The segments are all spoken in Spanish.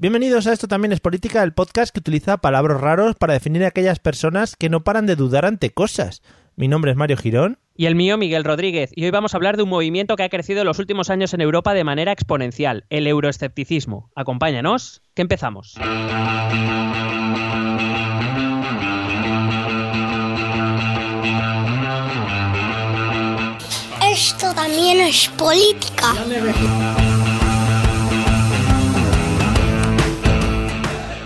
Bienvenidos a Esto también es política, el podcast que utiliza palabras raros para definir a aquellas personas que no paran de dudar ante cosas. Mi nombre es Mario Girón. Y el mío, Miguel Rodríguez. Y hoy vamos a hablar de un movimiento que ha crecido en los últimos años en Europa de manera exponencial, el euroescepticismo. Acompáñanos, que empezamos. También es política.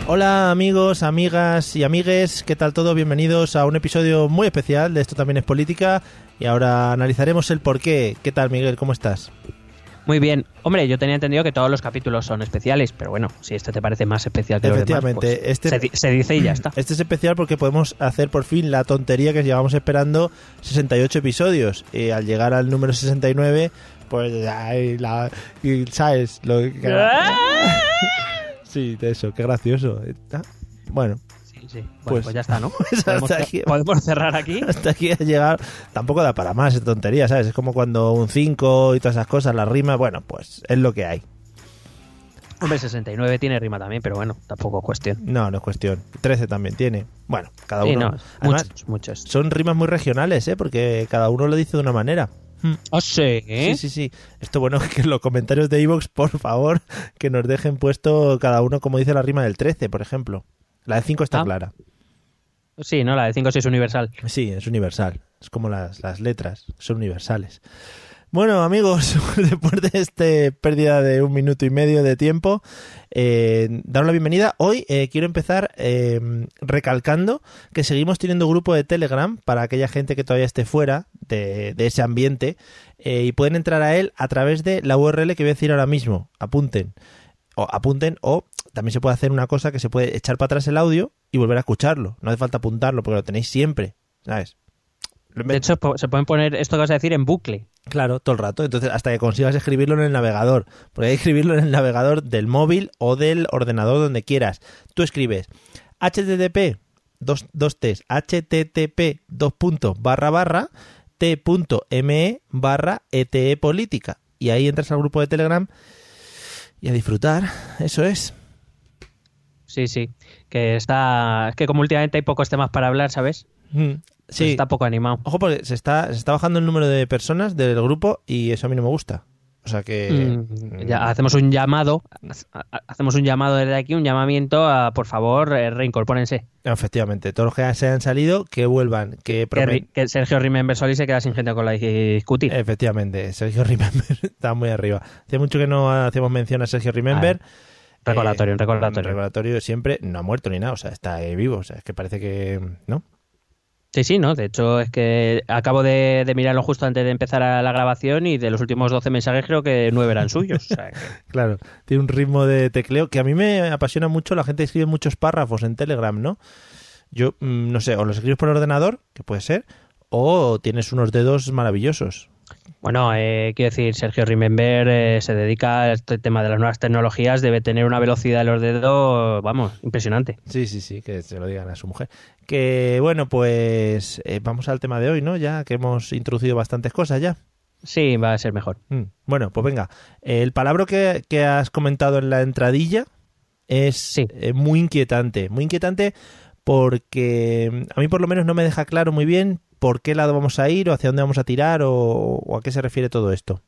Hola amigos, amigas y amigues, ¿qué tal todo? Bienvenidos a un episodio muy especial de Esto también es política y ahora analizaremos el porqué. ¿Qué tal Miguel? ¿Cómo estás? Muy bien. Hombre, yo tenía entendido que todos los capítulos son especiales, pero bueno, si este te parece más especial que los demás, Efectivamente, pues este- se, di- se dice y ya está. Este es especial porque podemos hacer por fin la tontería que llevamos esperando 68 episodios. Y al llegar al número 69, pues, ay, la, y, ¿sabes? Lo que- sí, de eso, qué gracioso. Ah, Bueno, Sí. Bueno, Pues- pues, ya está, ¿no? pues ¿Podemos, hasta aquí. podemos cerrar aquí. hasta aquí ha llegado. Tampoco da para más, es tontería, ¿sabes? Es como cuando un 5 y todas esas cosas, la rima, bueno, pues es lo que hay. Hombre, 69 tiene rima también, pero bueno, tampoco es cuestión. No, no es cuestión. 13 también tiene. Bueno, cada Sí, uno. no, Además, muchos, muchos. son rimas muy regionales, ¿eh? Porque cada uno lo dice de una manera. ¿Oh, sí? Sí, sí, sí. Esto bueno que en los comentarios de Evox, por favor, que nos dejen puesto cada uno como dice la rima del 13, por ejemplo. La de 5 está Ah. clara. Sí, no, la de 5 sí es universal. Sí, es universal. Es como las, las letras, son universales. Bueno, amigos, después de esta pérdida de un minuto y medio de tiempo, eh, daros la bienvenida. Hoy eh, quiero empezar eh, recalcando que seguimos teniendo grupo de Telegram para aquella gente que todavía esté fuera de, de ese ambiente eh, y pueden entrar a él a través de la URL que voy a decir ahora mismo. Apunten. O apunten o también se puede hacer una cosa que se puede echar para atrás el audio y volver a escucharlo. No hace falta apuntarlo porque lo tenéis siempre, ¿sabes? De hecho, se pueden poner esto que vas a decir en bucle. Claro, todo el rato. Entonces, hasta que consigas escribirlo en el navegador. Porque hay que escribirlo en el navegador del móvil o del ordenador donde quieras. Tú escribes http dos, dos T's, http dos puntos barra barra t.me barra ete política. Y ahí entras al grupo de Telegram y a disfrutar. Eso es. Sí, sí. Que está. Es que como últimamente hay pocos temas para hablar, ¿sabes? Mm, Pues Sí. está poco animado. Ojo porque se está, se está bajando el número de personas del grupo y eso a mí no me gusta. O sea que... Mm, ya hacemos un llamado, ha- ha- hacemos un llamado desde aquí, un llamamiento a, por favor, eh, reincorpórense. Efectivamente, todos los que se han salido, que vuelvan, que, Que, que Sergio Remember Soli se queda sin gente con la discutir. Efectivamente, Sergio Remember está muy arriba. Hace mucho que no hacemos mención a Sergio Remember. recordatorio, un recordatorio. Un recordatorio siempre, no ha muerto ni nada, o sea, está eh, vivo, o sea, es que parece que... ¿No? Sí, sí, ¿no? De hecho, es que acabo de, de mirarlo justo antes de empezar a la grabación y de los últimos 12 mensajes creo que 9 eran suyos. O sea, que- Claro, tiene un ritmo de tecleo que a mí me apasiona mucho, la gente escribe muchos párrafos en Telegram, ¿no? Yo mm, no sé, o los escribes por ordenador, que puede ser, o tienes unos dedos maravillosos. Bueno, eh, quiero decir, Sergio Remember eh, se dedica a este tema de las nuevas tecnologías, debe tener una velocidad de los dedos, vamos, impresionante. Sí, sí, sí, que se lo digan a su mujer. Que bueno, pues eh, vamos al tema de hoy, ¿no? Ya que hemos introducido bastantes cosas ya. Sí, va a ser mejor. Mm, Bueno, pues venga. El palabra que, que has comentado en la entradilla es Sí. eh, muy inquietante. Muy inquietante porque mm, a mí por lo menos no me deja claro muy bien por qué lado vamos a ir o hacia dónde vamos a tirar o, o a qué se refiere todo esto.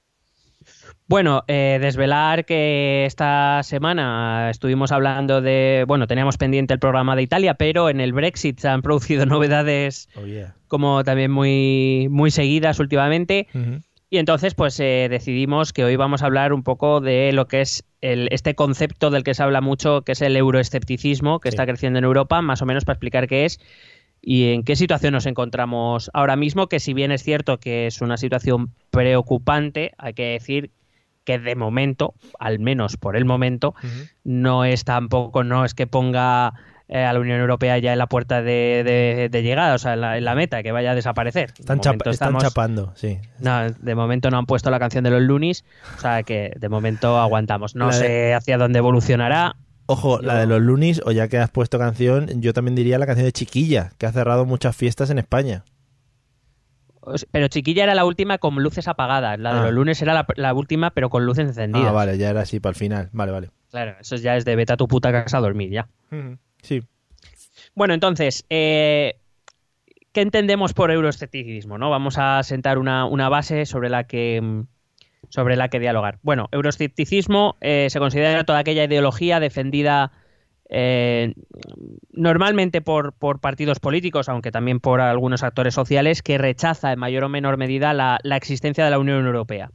Bueno, eh, desvelar que esta semana estuvimos hablando de, bueno, teníamos pendiente el programa de Italia, pero en el Brexit se han producido novedades Oh, yeah. como también muy, muy seguidas últimamente. Y entonces, pues eh, decidimos que hoy vamos a hablar un poco de lo que es el, este concepto del que se habla mucho, que es el euroescepticismo, que Sí. está creciendo en Europa, más o menos para explicar qué es y en qué situación nos encontramos ahora mismo, que si bien es cierto que es una situación preocupante, hay que decir que de momento, al menos por el momento, no es tampoco, no es que ponga eh, a la Unión Europea ya en la puerta de, de- de llegada, o sea, en la, en la meta, que vaya a desaparecer. De Están, chapa- momento están chapando, sí. no, de momento no han puesto la canción de los Lunis, o sea que de momento aguantamos. No La de- sé hacia dónde evolucionará. Ojo, la de los Lunis, o ya que has puesto canción, yo también diría la canción de Chiquilla, que ha cerrado muchas fiestas en España. Pero Chiquilla era la última con luces apagadas. La de Ah. los lunes era la, la última, pero con luces encendidas. Ah, vale, ya era así para el final. Vale, vale. Claro, eso ya es de vete a tu puta casa a dormir ya. Sí. Bueno, entonces, eh, ¿qué entendemos por euroescepticismo? ¿no? Vamos a sentar una, una base sobre la que mm, sobre la que dialogar. Bueno, euroescepticismo eh, se considera toda aquella ideología defendida eh, normalmente por, por partidos políticos, aunque también por algunos actores sociales, que rechaza en mayor o menor medida la, la existencia de la Unión Europea.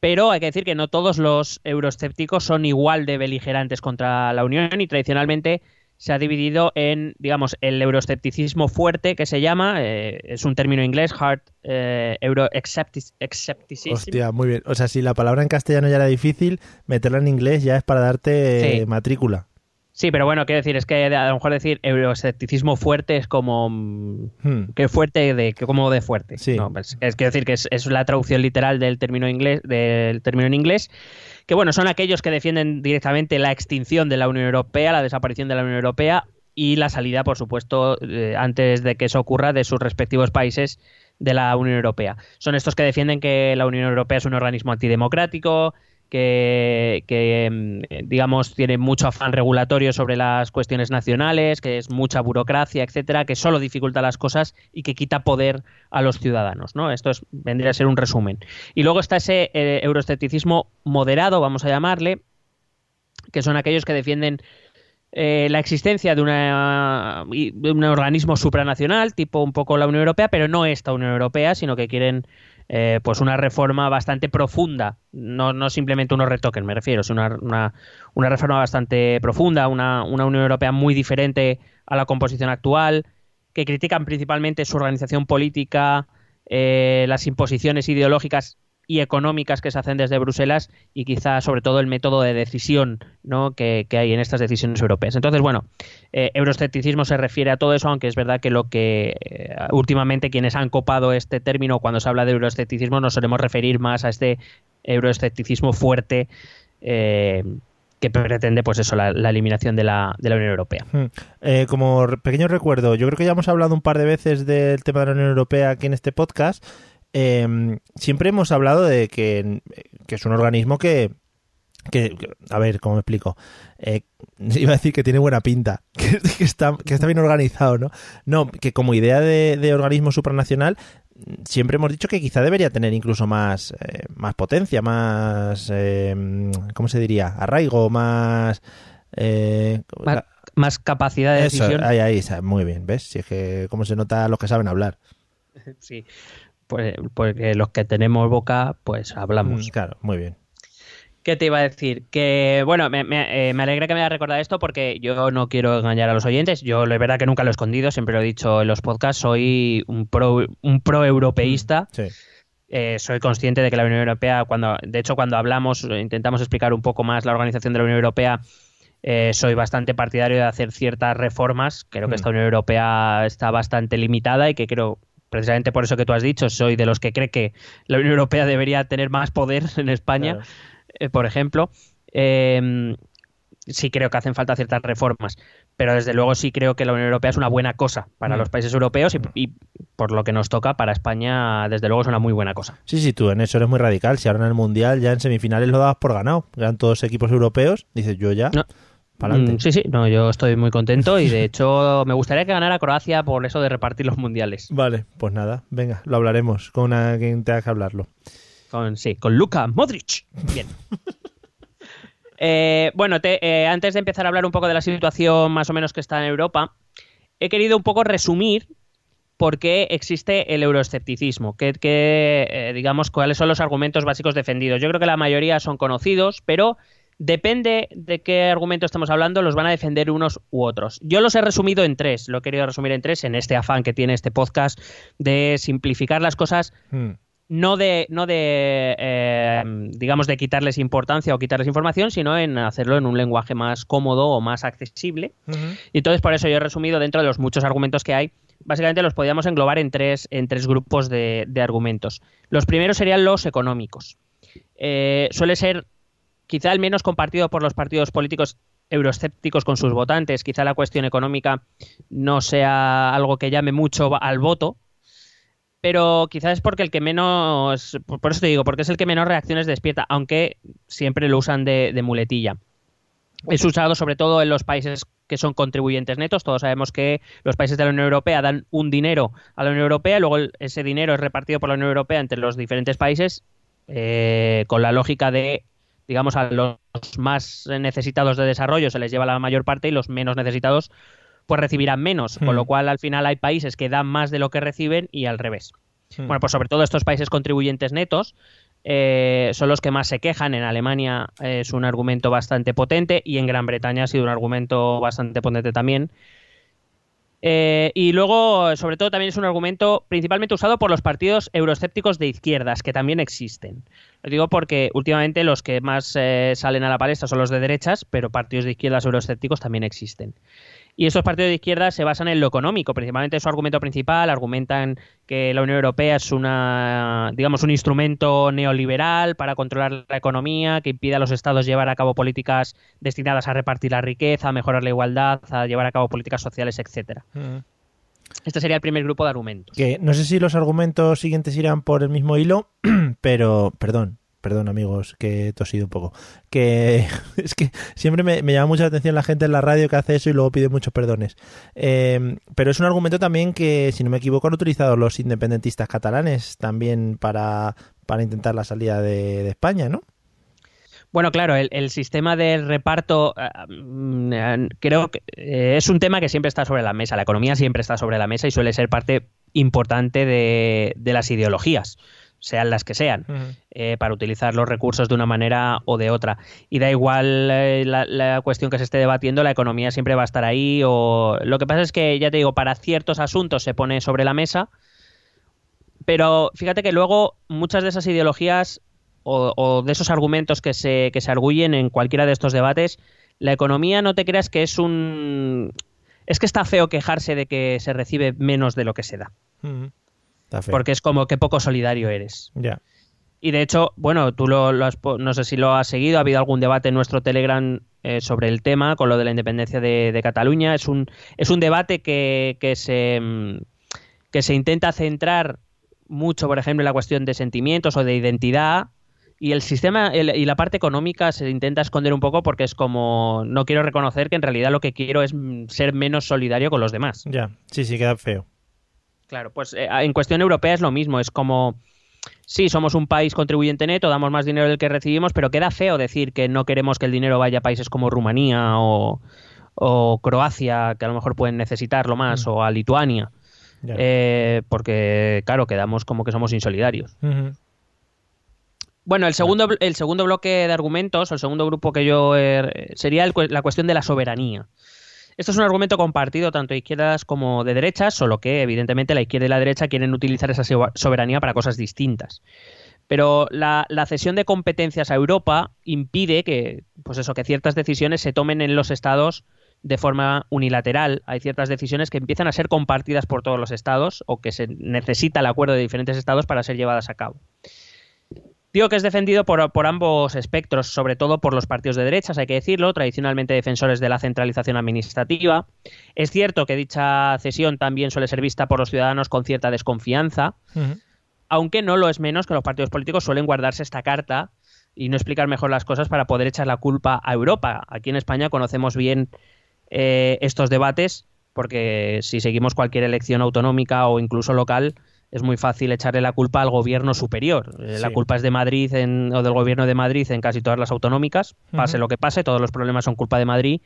Pero hay que decir que no todos los euroescépticos son igual de beligerantes contra la Unión y tradicionalmente se ha dividido en, digamos, el euroescepticismo fuerte, que se llama, eh, es un término inglés, hard eh, euroescepticism. Hostia, muy bien. O sea, si la palabra en castellano ya era difícil, meterla en inglés ya es para darte Sí. eh, matrícula. Sí, pero bueno, quiero decir, es que a lo mejor decir euroescepticismo fuerte es como... mm, Hmm. que fuerte de que como de fuerte Sí. No, pues, es quiero decir que es, es la traducción literal del término inglés del término en inglés que bueno son aquellos que defienden directamente la extinción de la Unión Europea la desaparición de la Unión Europea y la salida por supuesto eh, antes de que eso ocurra de sus respectivos países de la Unión Europea son estos que defienden que la Unión Europea es un organismo antidemocrático que, que, mm, digamos tiene mucho afán regulatorio sobre las cuestiones nacionales, que es mucha burocracia, etcétera, que solo dificulta las cosas y que quita poder a los ciudadanos, ¿no? Esto es, vendría a ser un resumen. Y luego está ese eh, euroescepticismo moderado, vamos a llamarle, que son aquellos que defienden eh, la existencia de, una, un organismo supranacional, tipo un poco la Unión Europea, pero no esta Unión Europea, sino que quieren eh, pues una reforma bastante profunda, no, no simplemente unos retoques, me refiero, sino una, una, una reforma bastante profunda, una, una Unión Europea muy diferente a la composición actual, que critican principalmente su organización política, eh, las imposiciones ideológicas y económicas que se hacen desde Bruselas y quizá sobre todo el método de decisión ¿no? que, que hay en estas decisiones europeas. Entonces, bueno, eh, euroescepticismo se refiere a todo eso, aunque es verdad que lo que eh, últimamente quienes han copado este término cuando se habla de euroescepticismo nos solemos referir más a este euroescepticismo fuerte eh, que pretende, pues eso, la, la eliminación de la, de la Unión Europea. Hmm. Eh, como pequeño recuerdo, yo creo que ya hemos hablado un par de veces del tema de la Unión Europea aquí en este podcast. Eh, siempre hemos hablado de que, que es un organismo que, a ver, ¿cómo me explico? Eh, iba a decir que tiene buena pinta, que, que está, que está bien organizado, ¿no? No, que como idea de, de organismo supranacional, siempre hemos dicho que quizá debería tener incluso más, eh, más potencia, más, eh, ¿cómo se diría? Arraigo, más... eh, Más, la- más capacidad de eso, decisión. ahí, ahí, muy bien, ¿ves? Si es que cómo se nota los que saben hablar. Sí, pues, porque los que tenemos boca, pues hablamos. Mm, Claro, muy bien. ¿Qué te iba a decir? Que, bueno, me, me- eh, me alegra que me haya recordado esto porque yo no quiero engañar a los oyentes. Yo, la verdad que nunca lo he escondido, siempre lo he dicho en los podcasts, soy un pro, un pro europeísta. Sí. Eh, soy consciente de que la Unión Europea, cuando, de hecho, cuando hablamos, intentamos explicar un poco más la organización de la Unión Europea, Eh, soy bastante partidario de hacer ciertas reformas. Creo que Mm. esta Unión Europea está bastante limitada y que creo, precisamente por eso que tú has dicho, soy de los que cree que la Unión Europea debería tener más poder en España, Claro. eh, por ejemplo. Eh, sí creo que hacen falta ciertas reformas, pero desde luego sí creo que la Unión Europea es una buena cosa para Mm. los países europeos y, y por lo que nos toca para España, desde luego es una muy buena cosa. Sí, sí, tú en eso eres muy radical. Si ahora en el Mundial ya en semifinales lo dabas por ganado. Eran todos equipos europeos. Dices, yo ya, No. Mm, sí, sí, no, yo estoy muy contento y de hecho me gustaría que ganara Croacia por eso de repartir los mundiales. Vale, pues nada, venga, lo hablaremos con quien tenga que hablarlo. Con, sí, con Luka Modric. Bien. Eh, bueno, te- eh, antes de empezar a hablar un poco de la situación más o menos que está en Europa, he querido un poco resumir por qué existe el euroescepticismo, que, que, eh, digamos cuáles son los argumentos básicos defendidos. Yo creo que la mayoría son conocidos, pero depende de qué argumento estamos hablando, los van a defender unos u otros. Yo los he resumido en tres, lo he querido resumir en tres, en este afán que tiene este podcast de simplificar las cosas Hmm. no de, no de eh, digamos, de quitarles importancia o quitarles información, sino en hacerlo en un lenguaje más cómodo o más accesible. Y entonces, por eso yo he resumido dentro de los muchos argumentos que hay, básicamente los podíamos englobar en tres, en tres grupos de, de argumentos. Los primeros serían los económicos. Eh, suele ser quizá el menos compartido por los partidos políticos euroescépticos con sus votantes. Quizá la cuestión económica no sea algo que llame mucho al voto, pero quizás es porque el que menos, por eso te digo, porque es el que menos reacciones despierta, aunque siempre lo usan de, de muletilla. Es usado sobre todo en los países que son contribuyentes netos. Todos sabemos que los países de la Unión Europea dan un dinero a la Unión Europea y luego ese dinero es repartido por la Unión Europea entre los diferentes países eh, con la lógica de, digamos, a los más necesitados de desarrollo se les lleva la mayor parte y los menos necesitados pues recibirán menos, Hmm. con lo cual al final hay países que dan más de lo que reciben y al revés. Hmm. Bueno, pues sobre todo estos países contribuyentes netos eh, son los que más se quejan. En Alemania eh, es un argumento bastante potente y en Gran Bretaña ha sido un argumento bastante potente también. Eh, y luego, sobre todo, también es un argumento principalmente usado por los partidos euroescépticos de izquierdas, que también existen. Lo digo porque últimamente los que más eh, salen a la palestra son los de derechas, pero partidos de izquierdas euroescépticos también existen. Y estos partidos de izquierda se basan en lo económico, principalmente su argumento principal, argumentan que la Unión Europea es una, digamos, un instrumento neoliberal para controlar la economía, que impide a los estados llevar a cabo políticas destinadas a repartir la riqueza, a mejorar la igualdad, a llevar a cabo políticas sociales, etcétera. Este sería el primer grupo de argumentos. Que no sé si los argumentos siguientes irán por el mismo hilo, pero perdón, perdón amigos, que he tosido un poco. Que es que siempre me, me llama mucha atención la gente en la radio que hace eso y luego pide muchos perdones. Eh, pero es un argumento también que, si no me equivoco, han utilizado los independentistas catalanes también para, para intentar la salida de España, ¿no? Bueno, claro, el, el sistema de reparto eh, mm, eh, creo que eh, es un tema que siempre está sobre la mesa. La economía siempre está sobre la mesa y suele ser parte importante de, de las ideologías, sean las que sean, eh, para utilizar los recursos de una manera o de otra. Y da igual eh, la, la cuestión que se esté debatiendo, la economía siempre va a estar ahí. O... Lo que pasa es que, ya te digo, para ciertos asuntos se pone sobre la mesa, pero fíjate que luego muchas de esas ideologías o, o de esos argumentos que se, que se arguyen en cualquiera de estos debates, la economía no te creas que es un... Es que está feo quejarse de que se recibe menos de lo que se da, Está feo. porque es como que poco solidario eres. Ya. Y de hecho, bueno, tú lo, lo has no sé si lo has seguido, ha habido algún debate en nuestro Telegram eh, sobre el tema, con lo de la independencia de, de Cataluña. Es un, es un debate que, que, se, mm, que se intenta centrar mucho, por ejemplo, en la cuestión de sentimientos o de identidad. Y el sistema el- y la parte económica se intenta esconder un poco porque es como no quiero reconocer que en realidad lo que quiero es mm, ser menos solidario con los demás. Ya, sí, sí, queda feo. Claro, pues eh, en cuestión europea es lo mismo, es como sí, somos un país contribuyente neto, damos más dinero del que recibimos, pero queda feo decir que no queremos que el dinero vaya a países como Rumanía o, o Croacia, que a lo mejor pueden necesitarlo más, o a Lituania, eh, porque claro, quedamos como que somos insolidarios. Bueno, el segundo, bl- el segundo bloque de argumentos, o el segundo grupo que yo eh, sería el la cuestión de la soberanía. Esto es un argumento compartido tanto de izquierdas como de derechas, solo que evidentemente la izquierda y la derecha quieren utilizar esa so- soberanía para cosas distintas. Pero la, la cesión de competencias a Europa impide que, pues eso, que ciertas decisiones se tomen en los estados de forma unilateral. Hay ciertas decisiones que empiezan a ser compartidas por todos los estados o que se necesita el acuerdo de diferentes estados para ser llevadas a cabo. Digo que es defendido por, por, ambos espectros, sobre todo por los partidos de derechas, hay que decirlo, tradicionalmente defensores de la centralización administrativa. Es cierto que dicha cesión también suele ser vista por los ciudadanos con cierta desconfianza, uh -huh. aunque no lo es menos que los partidos políticos suelen guardarse esta carta y no explicar mejor las cosas para poder echar la culpa a Europa. Aquí en España conocemos bien eh, estos debates porque si seguimos cualquier elección autonómica o incluso local, es muy fácil echarle la culpa al gobierno superior. Eh, sí. La culpa es de Madrid en, o del gobierno de Madrid en casi todas las autonómicas, pase uh -huh. lo que pase, todos los problemas son culpa de Madrid.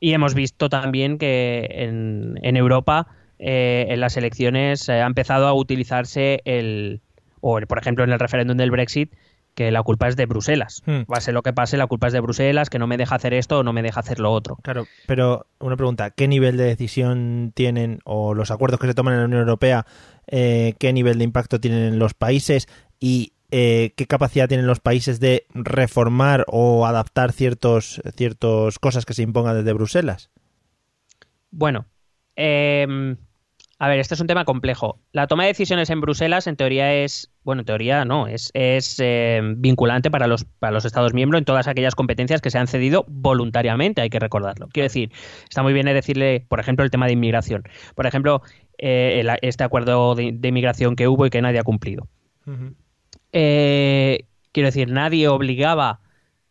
Y hemos visto también que en, en Europa, eh, en las elecciones, eh, ha empezado a utilizarse el, o por ejemplo en el referéndum del Brexit, que la culpa es de Bruselas. Hmm. Pase lo que pase, la culpa es de Bruselas, que no me deja hacer esto o no me deja hacer lo otro. Claro, pero una pregunta, ¿qué nivel de decisión tienen o los acuerdos que se toman en la Unión Europea, eh, qué nivel de impacto tienen en los países y eh, qué capacidad tienen los países de reformar o adaptar ciertos, ciertos cosas que se impongan desde Bruselas? Bueno, eh, a ver, este es un tema complejo. La toma de decisiones en Bruselas, en teoría, es. Bueno, en teoría no, es, es eh, vinculante para los, para los Estados miembros en todas aquellas competencias que se han cedido voluntariamente, hay que recordarlo. Quiero decir, está muy bien decirle, por ejemplo, el tema de inmigración. Por ejemplo, eh, el, este acuerdo de, de, inmigración que hubo y que nadie ha cumplido. Uh -huh. eh, quiero decir, nadie obligaba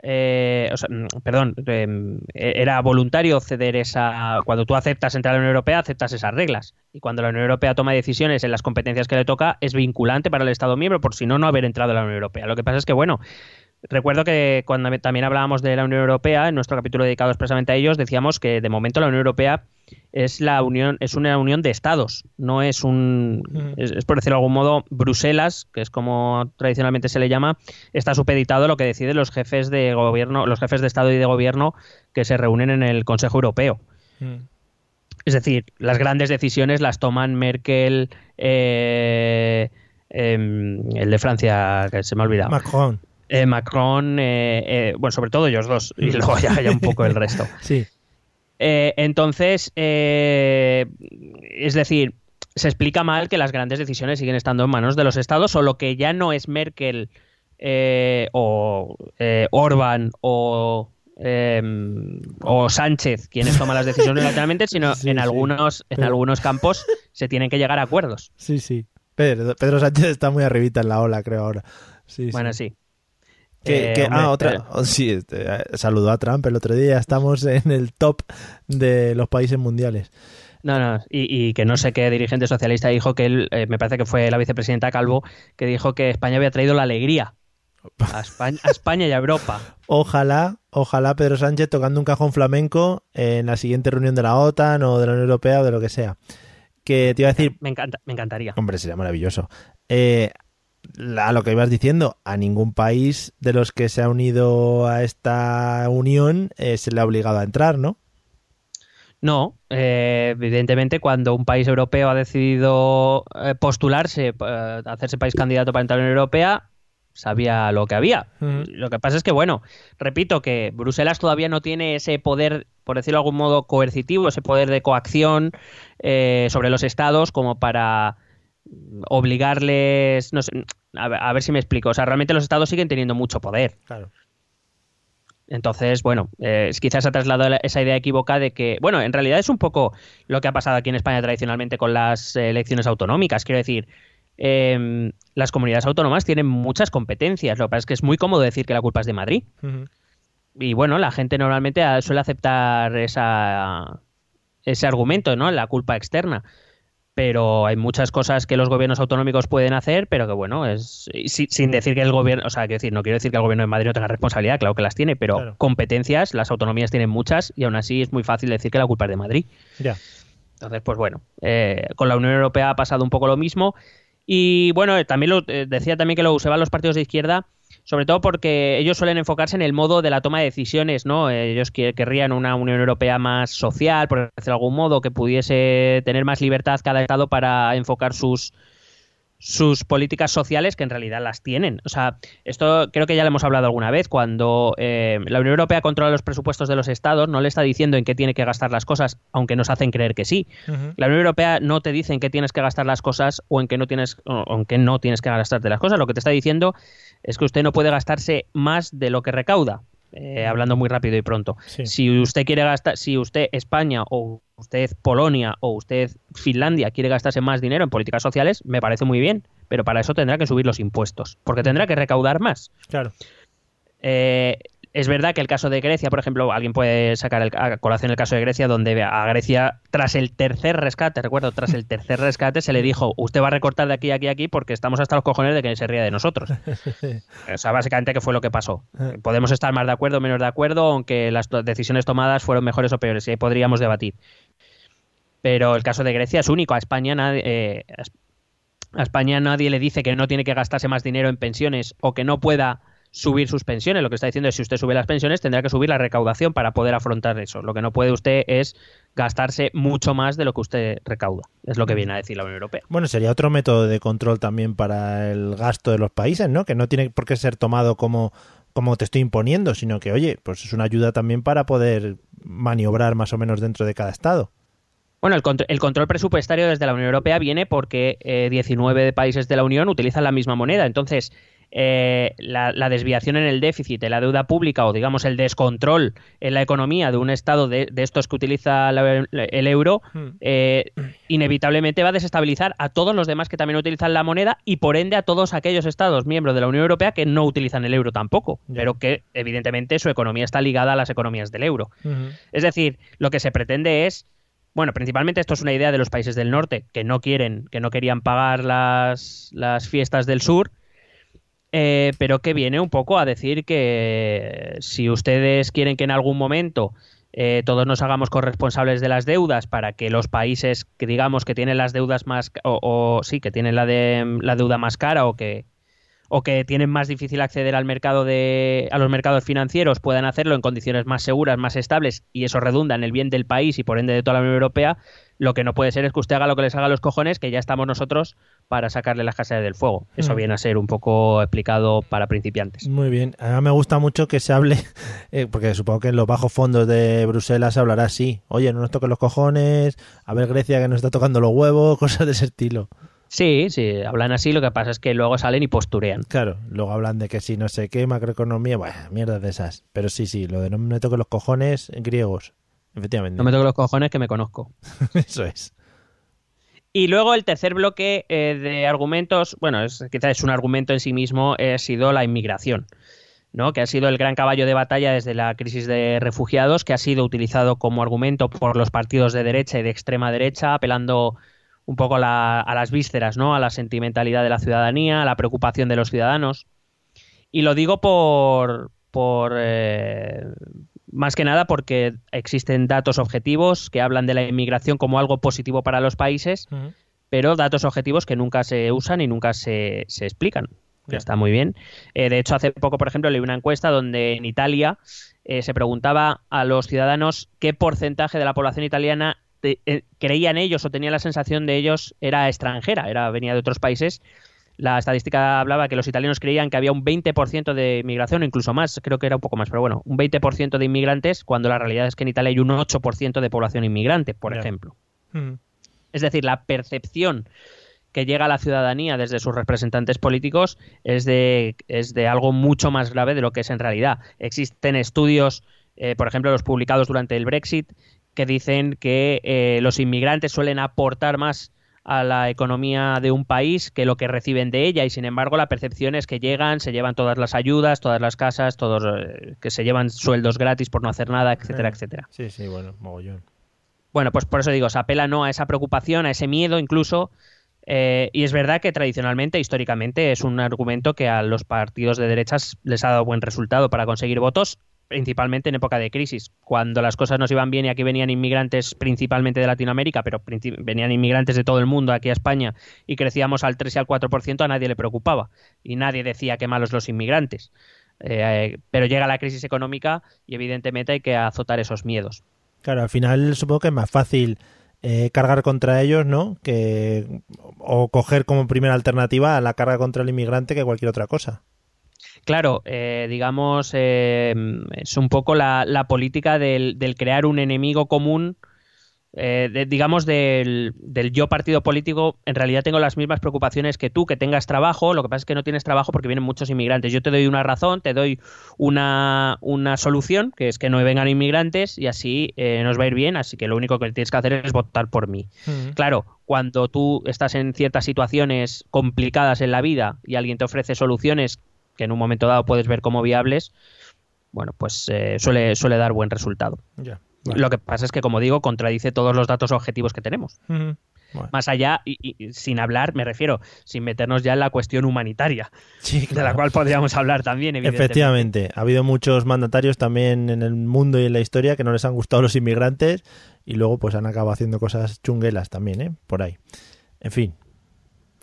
eh, o sea, perdón, eh, era voluntario ceder esa. Cuando tú aceptas entrar a la Unión Europea, aceptas esas reglas. Y cuando la Unión Europea toma decisiones en las competencias que le toca, es vinculante para el Estado miembro, por si no, no haber entrado a la Unión Europea. Lo que pasa es que, bueno, recuerdo que cuando también hablábamos de la Unión Europea, en nuestro capítulo dedicado expresamente a ellos, decíamos que de momento la Unión Europea es la unión es una unión de estados no es un es, es, por decirlo de algún modo Bruselas que es como tradicionalmente se le llama está supeditado a lo que deciden los jefes de gobierno los jefes de estado y de gobierno que se reúnen en el Consejo Europeo. Mm. es decir las grandes decisiones las toman Merkel eh, eh, el de Francia que se me ha olvidado. Macron eh, Macron bueno sobre todo ellos dos y luego ya, ya un poco el resto sí eh, entonces, eh, es decir, se explica mal que las grandes decisiones siguen estando en manos de los estados, o lo que ya no es Merkel eh, o Orban o, o Sánchez quienes toman las decisiones lateralmente, sino sí, en algunos, sí. en algunos campos se tienen que llegar a acuerdos. Sí, sí. Pedro, Pedro Sánchez está muy arribita en la ola, creo ahora. Sí, bueno, sí. Que, que, eh, ah, otra. Eh. Sí, este, saludó a Trump el otro día. Estamos en el top de los países mundiales. No, no, y, y, que no sé qué dirigente socialista dijo que él, eh, me parece que fue la vicepresidenta Calvo, que dijo que España había traído la alegría a España, a España y a Europa. Ojalá, ojalá Pedro Sánchez tocando un cajón flamenco en la siguiente reunión de la OTAN o de la Unión Europea o de lo que sea. Que te iba a decir. Me, encanta, me encantaría. Hombre, sería maravilloso. Eh, a lo que ibas diciendo, a ningún país de los que se ha unido a esta unión eh, se le ha obligado a entrar, ¿no? No, eh, evidentemente cuando un país europeo ha decidido eh, postularse, eh, hacerse país candidato para entrar en la Unión Europea, sabía lo que había. Lo que pasa es que, bueno, repito que Bruselas todavía no tiene ese poder, por decirlo de algún modo, coercitivo, ese poder de coacción eh, sobre los estados como para obligarles, no sé, a ver, a ver, si me explico, o sea, realmente los estados siguen teniendo mucho poder. Claro. Entonces, bueno, eh, quizás ha trasladado esa idea equivocada de que, bueno, en realidad es un poco lo que ha pasado aquí en España tradicionalmente con las elecciones autonómicas. Quiero decir, eh, las comunidades autónomas tienen muchas competencias. Lo que pasa es que es muy cómodo decir que la culpa es de Madrid. Uh -huh. Y bueno, la gente normalmente suele aceptar esa, ese argumento, ¿no? La culpa externa pero hay muchas cosas que los gobiernos autonómicos pueden hacer, pero que bueno, es sin decir que el gobierno, o sea, quiero decir, no quiero decir que el gobierno de Madrid no tenga responsabilidad, claro que las tiene, pero claro. competencias, las autonomías tienen muchas y aún así es muy fácil decir que la culpa es de Madrid. Ya. Entonces, pues bueno, eh, con la Unión Europea ha pasado un poco lo mismo y bueno, también lo, eh, decía también que lo usaban los partidos de izquierda sobre todo porque ellos suelen enfocarse en el modo de la toma de decisiones, ¿no? Ellos querrían una Unión Europea más social, por decirlo de algún modo, que pudiese tener más libertad cada Estado para enfocar sus, sus políticas sociales que en realidad las tienen. O sea, esto creo que ya lo hemos hablado alguna vez. Cuando eh, la Unión Europea controla los presupuestos de los estados, no le está diciendo en qué tiene que gastar las cosas, aunque nos hacen creer que sí. La Unión Europea no te dice en qué tienes que gastar las cosas o en qué no tienes, o en qué no tienes que gastarte las cosas. Lo que te está diciendo es que usted no puede gastarse más de lo que recauda. eh, hablando muy rápido y pronto. Sí. Si usted quiere gastar, si usted España o usted Polonia o usted Finlandia quiere gastarse más dinero en políticas sociales, me parece muy bien, pero para eso tendrá que subir los impuestos, porque tendrá que recaudar más. Claro. Eh, es verdad que el caso de Grecia, por ejemplo, alguien puede sacar el, a colación el caso de Grecia, donde a Grecia, tras el tercer rescate, recuerdo, tras el tercer rescate, se le dijo, usted va a recortar de aquí, aquí, aquí, porque estamos hasta los cojones de que se ría de nosotros. o sea, básicamente, ¿qué fue lo que pasó? Podemos estar más de acuerdo o menos de acuerdo, aunque las decisiones tomadas fueron mejores o peores, y ahí podríamos debatir. Pero el caso de Grecia es único. A España nadie, eh, a España nadie le dice que no tiene que gastarse más dinero en pensiones o que no pueda subir sus pensiones. Lo que está diciendo es si usted sube las pensiones tendrá que subir la recaudación para poder afrontar eso. Lo que no puede usted es gastarse mucho más de lo que usted recauda. Es lo que viene a decir la Unión Europea. Bueno, sería otro método de control también para el gasto de los países, ¿no? Que no tiene por qué ser tomado como, como te estoy imponiendo, sino que, oye, pues es una ayuda también para poder maniobrar más o menos dentro de cada estado. Bueno, el, contr- el control presupuestario desde la Unión Europea viene porque eh, 19 de países de la Unión utilizan la misma moneda. Entonces, eh, la, la desviación en el déficit de la deuda pública o, digamos, el descontrol en la economía de un Estado de, de estos que utiliza la- el euro, eh, inevitablemente va a desestabilizar a todos los demás que también utilizan la moneda y, por ende, a todos aquellos Estados miembros de la Unión Europea que no utilizan el euro tampoco, pero que, evidentemente, su economía está ligada a las economías del euro. Es decir, lo que se pretende es, bueno, principalmente esto es una idea de los países del norte que no quieren, que no querían pagar las, las fiestas del sur, eh, pero que viene un poco a decir que si ustedes quieren que en algún momento eh, todos nos hagamos corresponsables de las deudas para que los países que digamos que tienen las deudas más o, o sí que tienen la de la deuda más cara o que o que tienen más difícil acceder al mercado de a los mercados financieros puedan hacerlo en condiciones más seguras, más estables y eso redunda en el bien del país y por ende de toda la Unión Europea, lo que no puede ser es que usted haga lo que les haga los cojones, que ya estamos nosotros para sacarle las casas del fuego. Eso Mm. viene a ser un poco explicado para principiantes. Muy bien. A mí me gusta mucho que se hable, eh, porque supongo que en los bajos fondos de Bruselas se hablará así. Oye, no nos toques los cojones, a ver Grecia que nos está tocando los huevos, cosas de ese estilo. Sí, sí, hablan así, lo que pasa es que luego salen y posturean. Claro, luego hablan de que si no sé qué, macroeconomía, bueno, mierdas de esas. Pero sí, sí, lo de no me toques los cojones, griegos. Efectivamente. No me toque los cojones que me conozco. Eso es. Y luego el tercer bloque eh, de argumentos, bueno, es, quizás es un argumento en sí mismo, eh, ha sido la inmigración, ¿no? que ha sido el gran caballo de batalla desde la crisis de refugiados, que ha sido utilizado como argumento por los partidos de derecha y de extrema derecha, apelando un poco a, la- a las vísceras, ¿no? a la sentimentalidad de la ciudadanía, a la preocupación de los ciudadanos. Y lo digo por, por eh, más que nada porque existen datos objetivos que hablan de la inmigración como algo positivo para los países, pero datos objetivos que nunca se usan y nunca se, se explican. Que está muy bien. Eh, de hecho, hace poco, por ejemplo, leí una encuesta donde en Italia eh, se preguntaba a los ciudadanos qué porcentaje de la población italiana te- eh, creían ellos o tenían la sensación de ellos era extranjera, era venía de otros países. La estadística hablaba que los italianos creían que había un 20% de inmigración, o incluso más, creo que era un poco más, pero bueno, un 20% de inmigrantes, cuando la realidad es que en Italia hay un 8% de población inmigrante, por ejemplo. Es decir, la percepción que llega a la ciudadanía desde sus representantes políticos es de, es de algo mucho más grave de lo que es en realidad. Existen estudios, eh, por ejemplo, los publicados durante el Brexit, que dicen que eh, los inmigrantes suelen aportar más a la economía de un país que lo que reciben de ella y sin embargo la percepción es que llegan, se llevan todas las ayudas, todas las casas, todos eh, que se llevan sueldos gratis por no hacer nada, etcétera, etcétera. Sí, sí, bueno, mogollón. Bueno, pues por eso digo, se apela no a esa preocupación, a ese miedo incluso. eh, y es verdad que tradicionalmente, históricamente, es un argumento que a los partidos de derechas les ha dado buen resultado para conseguir votos, principalmente en época de crisis. Cuando las cosas nos iban bien y aquí venían inmigrantes principalmente de Latinoamérica, pero venían inmigrantes de todo el mundo aquí a España y crecíamos al 3 y al 4%, a nadie le preocupaba. Y nadie decía que malos los inmigrantes. Eh, pero llega la crisis económica y evidentemente hay que azotar esos miedos. Claro, al final supongo que es más fácil eh, cargar contra ellos, ¿no? Que, o coger como primera alternativa la carga contra el inmigrante que cualquier otra cosa. Claro, eh, digamos, eh, es un poco la, la política del, del crear un enemigo común eh, de- digamos, del, del yo partido político, en realidad tengo las mismas preocupaciones que tú, que tengas trabajo, lo que pasa es que no tienes trabajo porque vienen muchos inmigrantes. Yo te doy una razón, te doy una, una solución, que es que no vengan inmigrantes y así eh, nos va a ir bien, así que lo único que tienes que hacer es votar por mí. Claro, cuando tú estás en ciertas situaciones complicadas en la vida y alguien te ofrece soluciones que en un momento dado puedes ver como viables, bueno, pues eh, suele, suele dar buen resultado. Ya. Lo que pasa es que, como digo, contradice todos los datos objetivos que tenemos. Bueno. Más allá, y, y- sin hablar, me refiero, sin meternos ya en la cuestión humanitaria, Sí, de la cual podríamos hablar también, evidentemente. Efectivamente, ha habido muchos mandatarios también en el mundo y en la historia que no les han gustado los inmigrantes y luego pues han acabado haciendo cosas chunguelas también, ¿eh? Por ahí. En fin,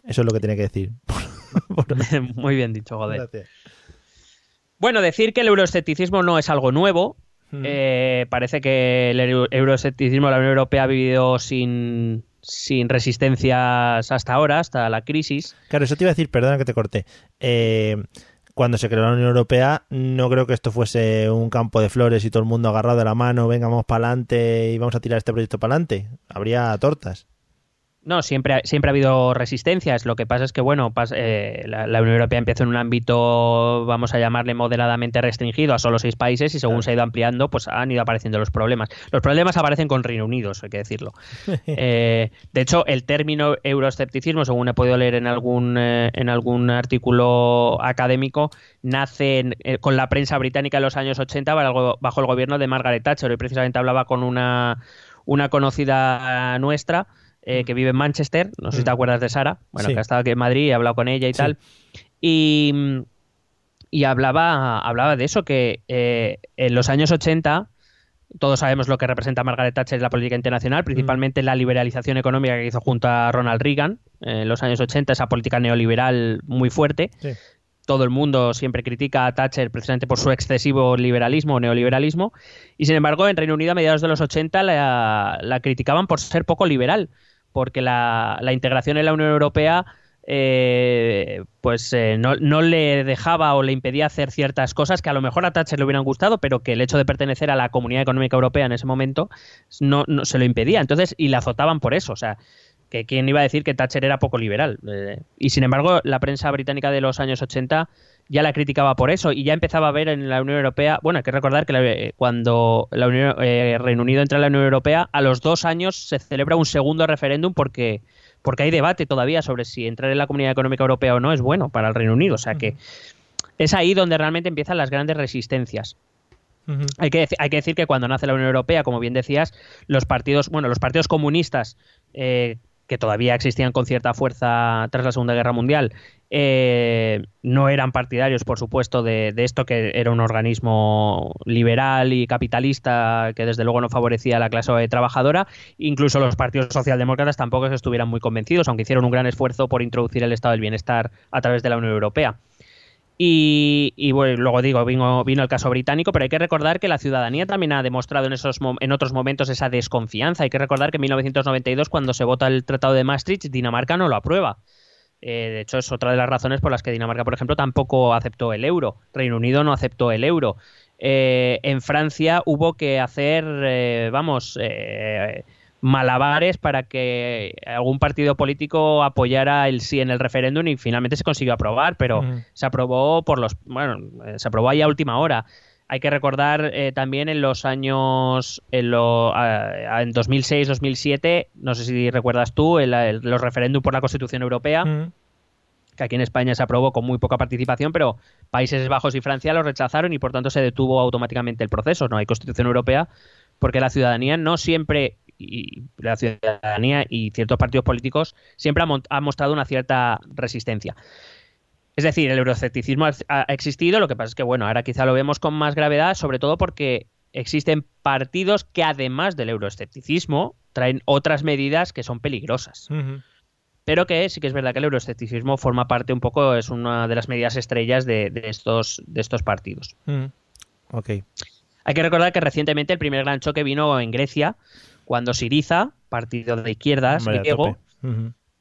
eso es lo que tenía que decir. Muy bien dicho, joder. Gracias. Bueno, decir que el euroescepticismo no es algo nuevo. Mm. Eh, parece que el euro- euroescepticismo de la Unión Europea ha vivido sin, sin resistencias hasta ahora, hasta la crisis. Claro, eso te iba a decir, perdona que te corté. Eh, cuando se creó la Unión Europea, no creo que esto fuese un campo de flores y todo el mundo agarrado de la mano, venga, vamos para adelante y vamos a tirar este proyecto para adelante. Habría tortas. No, siempre, ha- siempre ha habido resistencias. Lo que pasa es que, bueno, pas- eh, la, la Unión Europea empezó en un ámbito, vamos a llamarle moderadamente restringido a solo seis países y según Claro. se ha ido ampliando, pues han ido apareciendo los problemas. Los problemas aparecen con Reino Unido, eso hay que decirlo. Eh, de hecho, el término euroescepticismo, según he podido leer en algún, eh, en algún artículo académico, nace en- eh, con la prensa británica en los años 80 bajo, bajo el gobierno de Margaret Thatcher. Y precisamente hablaba con una, una conocida nuestra eh, que vive en Manchester, no sé si te Mm. acuerdas de Sara, bueno, Sí. que ha estado aquí en Madrid, he hablado con ella y Sí. tal. Y, y hablaba, hablaba de eso, que eh, en los años 80 todos sabemos lo que representa Margaret Thatcher en la política internacional, principalmente la liberalización económica que hizo junto a Ronald Reagan en los años 80, esa política neoliberal muy fuerte. Sí. Todo el mundo siempre critica a Thatcher precisamente por su excesivo liberalismo o neoliberalismo. Y sin embargo, en Reino Unido a mediados de los 80 la, la criticaban por ser poco liberal, porque la, integración en la Unión Europea eh, pues eh, no, le dejaba o le impedía hacer ciertas cosas que a lo mejor a Thatcher le hubieran gustado, pero que el hecho de pertenecer a la Comunidad Económica Europea en ese momento no, no se lo impedía. Entonces, y la azotaban por eso. O sea, que quién iba a decir que Thatcher era poco liberal. Eh, y sin embargo, la prensa británica de los años 80 ya la criticaba por eso y ya empezaba a ver en la Unión Europea, bueno, hay que recordar que la- eh, cuando la Unión, eh, Reino Unido entra en la Unión Europea, a los dos años se celebra un segundo referéndum porque, porque hay debate todavía sobre si entrar en la Comunidad Económica Europea o no es bueno para el Reino Unido. O sea que es ahí donde realmente empiezan las grandes resistencias. Hay que, hay que decir que cuando nace la Unión Europea, como bien decías, los partidos, bueno, los partidos comunistas, eh, que todavía existían con cierta fuerza tras la Segunda Guerra Mundial, eh, no eran partidarios, por supuesto, de, esto que era un organismo liberal y capitalista que desde luego no favorecía a la clase trabajadora. Incluso los partidos socialdemócratas tampoco estuvieran muy convencidos, aunque hicieron un gran esfuerzo por introducir el estado del bienestar a través de la Unión Europea. Y, bueno, luego digo, vino, vino el caso británico, pero hay que recordar que la ciudadanía también ha demostrado en, esos, en otros momentos esa desconfianza. Hay que recordar que en 1992, cuando se vota el Tratado de Maastricht, Dinamarca no lo aprueba. Eh, de hecho, es otra de las razones por las que Dinamarca, por ejemplo, tampoco aceptó el euro. Reino Unido no aceptó el euro. Eh, en Francia hubo que hacer, eh, vamos, eh, malabares para que algún partido político apoyara el sí en el referéndum y finalmente se consiguió aprobar, pero Ujú. se aprobó por los, bueno, se aprobó ahí a última hora. Hay que recordar eh, también en los años, en, lo, ah, en 2006-2007, no sé si recuerdas tú, el- el- los referéndums por la Constitución Europea, Ujú. que aquí en España se aprobó con muy poca participación, pero Países Bajos y Francia lo rechazaron y por tanto se detuvo automáticamente el proceso. No hay Constitución Europea porque la ciudadanía no siempre y la ciudadanía y ciertos partidos políticos siempre han mostrado una cierta resistencia. Es decir, el euroescepticismo ha, existido, lo que pasa es que bueno, ahora quizá lo vemos con más gravedad, sobre todo porque existen partidos que además del euroescepticismo traen otras medidas que son peligrosas pero que sí que es verdad que el euroescepticismo forma parte un poco, es una de las medidas estrellas de, de estos, de estos partidos. Ok. Hay que recordar que recientemente el primer gran choque vino en Grecia, cuando Siriza, partido de izquierdas Hombre, griego.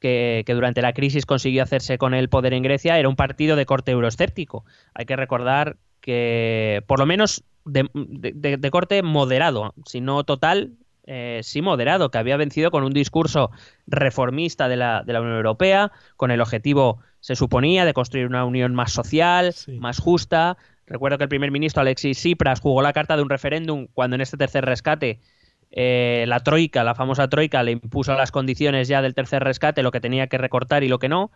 Que, que durante la crisis consiguió hacerse con el poder en Grecia, era un partido de corte euroescéptico. Hay que recordar que, por lo menos, de, de- corte moderado, si no total, eh, sí moderado, que había vencido con un discurso reformista de la, de la Unión Europea, con el objetivo, se suponía, de construir una unión más social, Sí. más justa. Recuerdo que el primer ministro Alexis Tsipras jugó la carta de un referéndum cuando en este tercer rescate eh, la troika, la famosa troika, le impuso las condiciones ya del tercer rescate, lo que tenía que recortar y lo que no.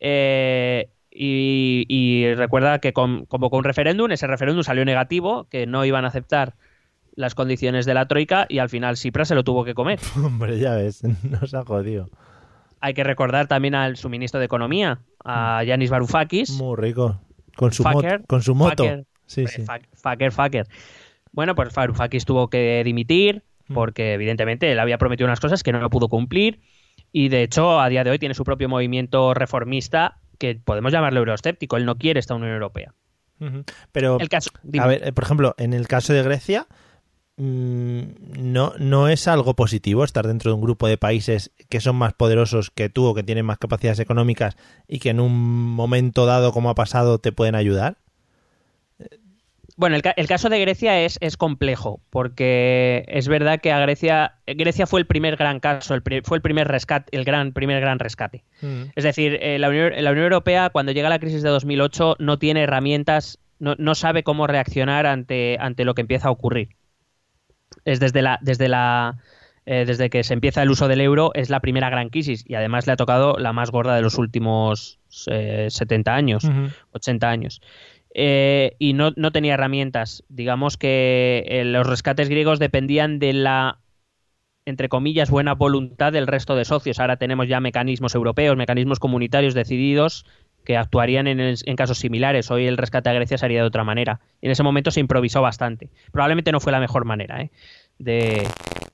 Eh, y, y recuerda que con- convocó un referéndum, ese referéndum salió negativo, que no iban a aceptar las condiciones de la troika y al final Tsipras se lo tuvo que comer. Hombre, ya ves, nos ha jodido. Hay que recordar también al su ministro de Economía, a Yanis Varoufakis. Muy rico. Con su, Fucker, con su moto. fucker. Sí, sí. fuck- Fucker, fucker. Bueno, pues Varoufakis tuvo que dimitir. Porque evidentemente él había prometido unas cosas que no lo pudo cumplir y de hecho a día de hoy tiene su propio movimiento reformista que podemos llamarlo euroescéptico. Él no quiere esta Unión Europea. Pero, El caso, a ver, eh, por ejemplo, en el caso de Grecia, mm, no, no es algo positivo estar dentro de un grupo de países que son más poderosos que tú o que tienen más capacidades económicas y que en un momento dado, como ha pasado, te pueden ayudar. Bueno, el, el caso de Grecia es, es complejo, porque es verdad que a Grecia, Grecia fue el primer gran caso, el fue el primer rescate, el gran, primer gran rescate. Es decir, eh, la, Unión, la Unión Europea, cuando llega la crisis de 2008, no tiene herramientas, no, no sabe cómo reaccionar ante, ante lo que empieza a ocurrir. Es desde la, desde la, eh, desde que se empieza el uso del euro, es la primera gran crisis y además le ha tocado la más gorda de los últimos eh, 70 años, Ujú. 80 años. Eh, y no, no tenía herramientas. Digamos que eh, los rescates griegos dependían de la entre comillas, buena voluntad del resto de socios. Ahora tenemos ya mecanismos europeos, mecanismos comunitarios decididos que actuarían en, en casos similares. Hoy el rescate a Grecia sería de otra manera. En ese momento se improvisó bastante. Probablemente no fue la mejor manera ¿eh? de,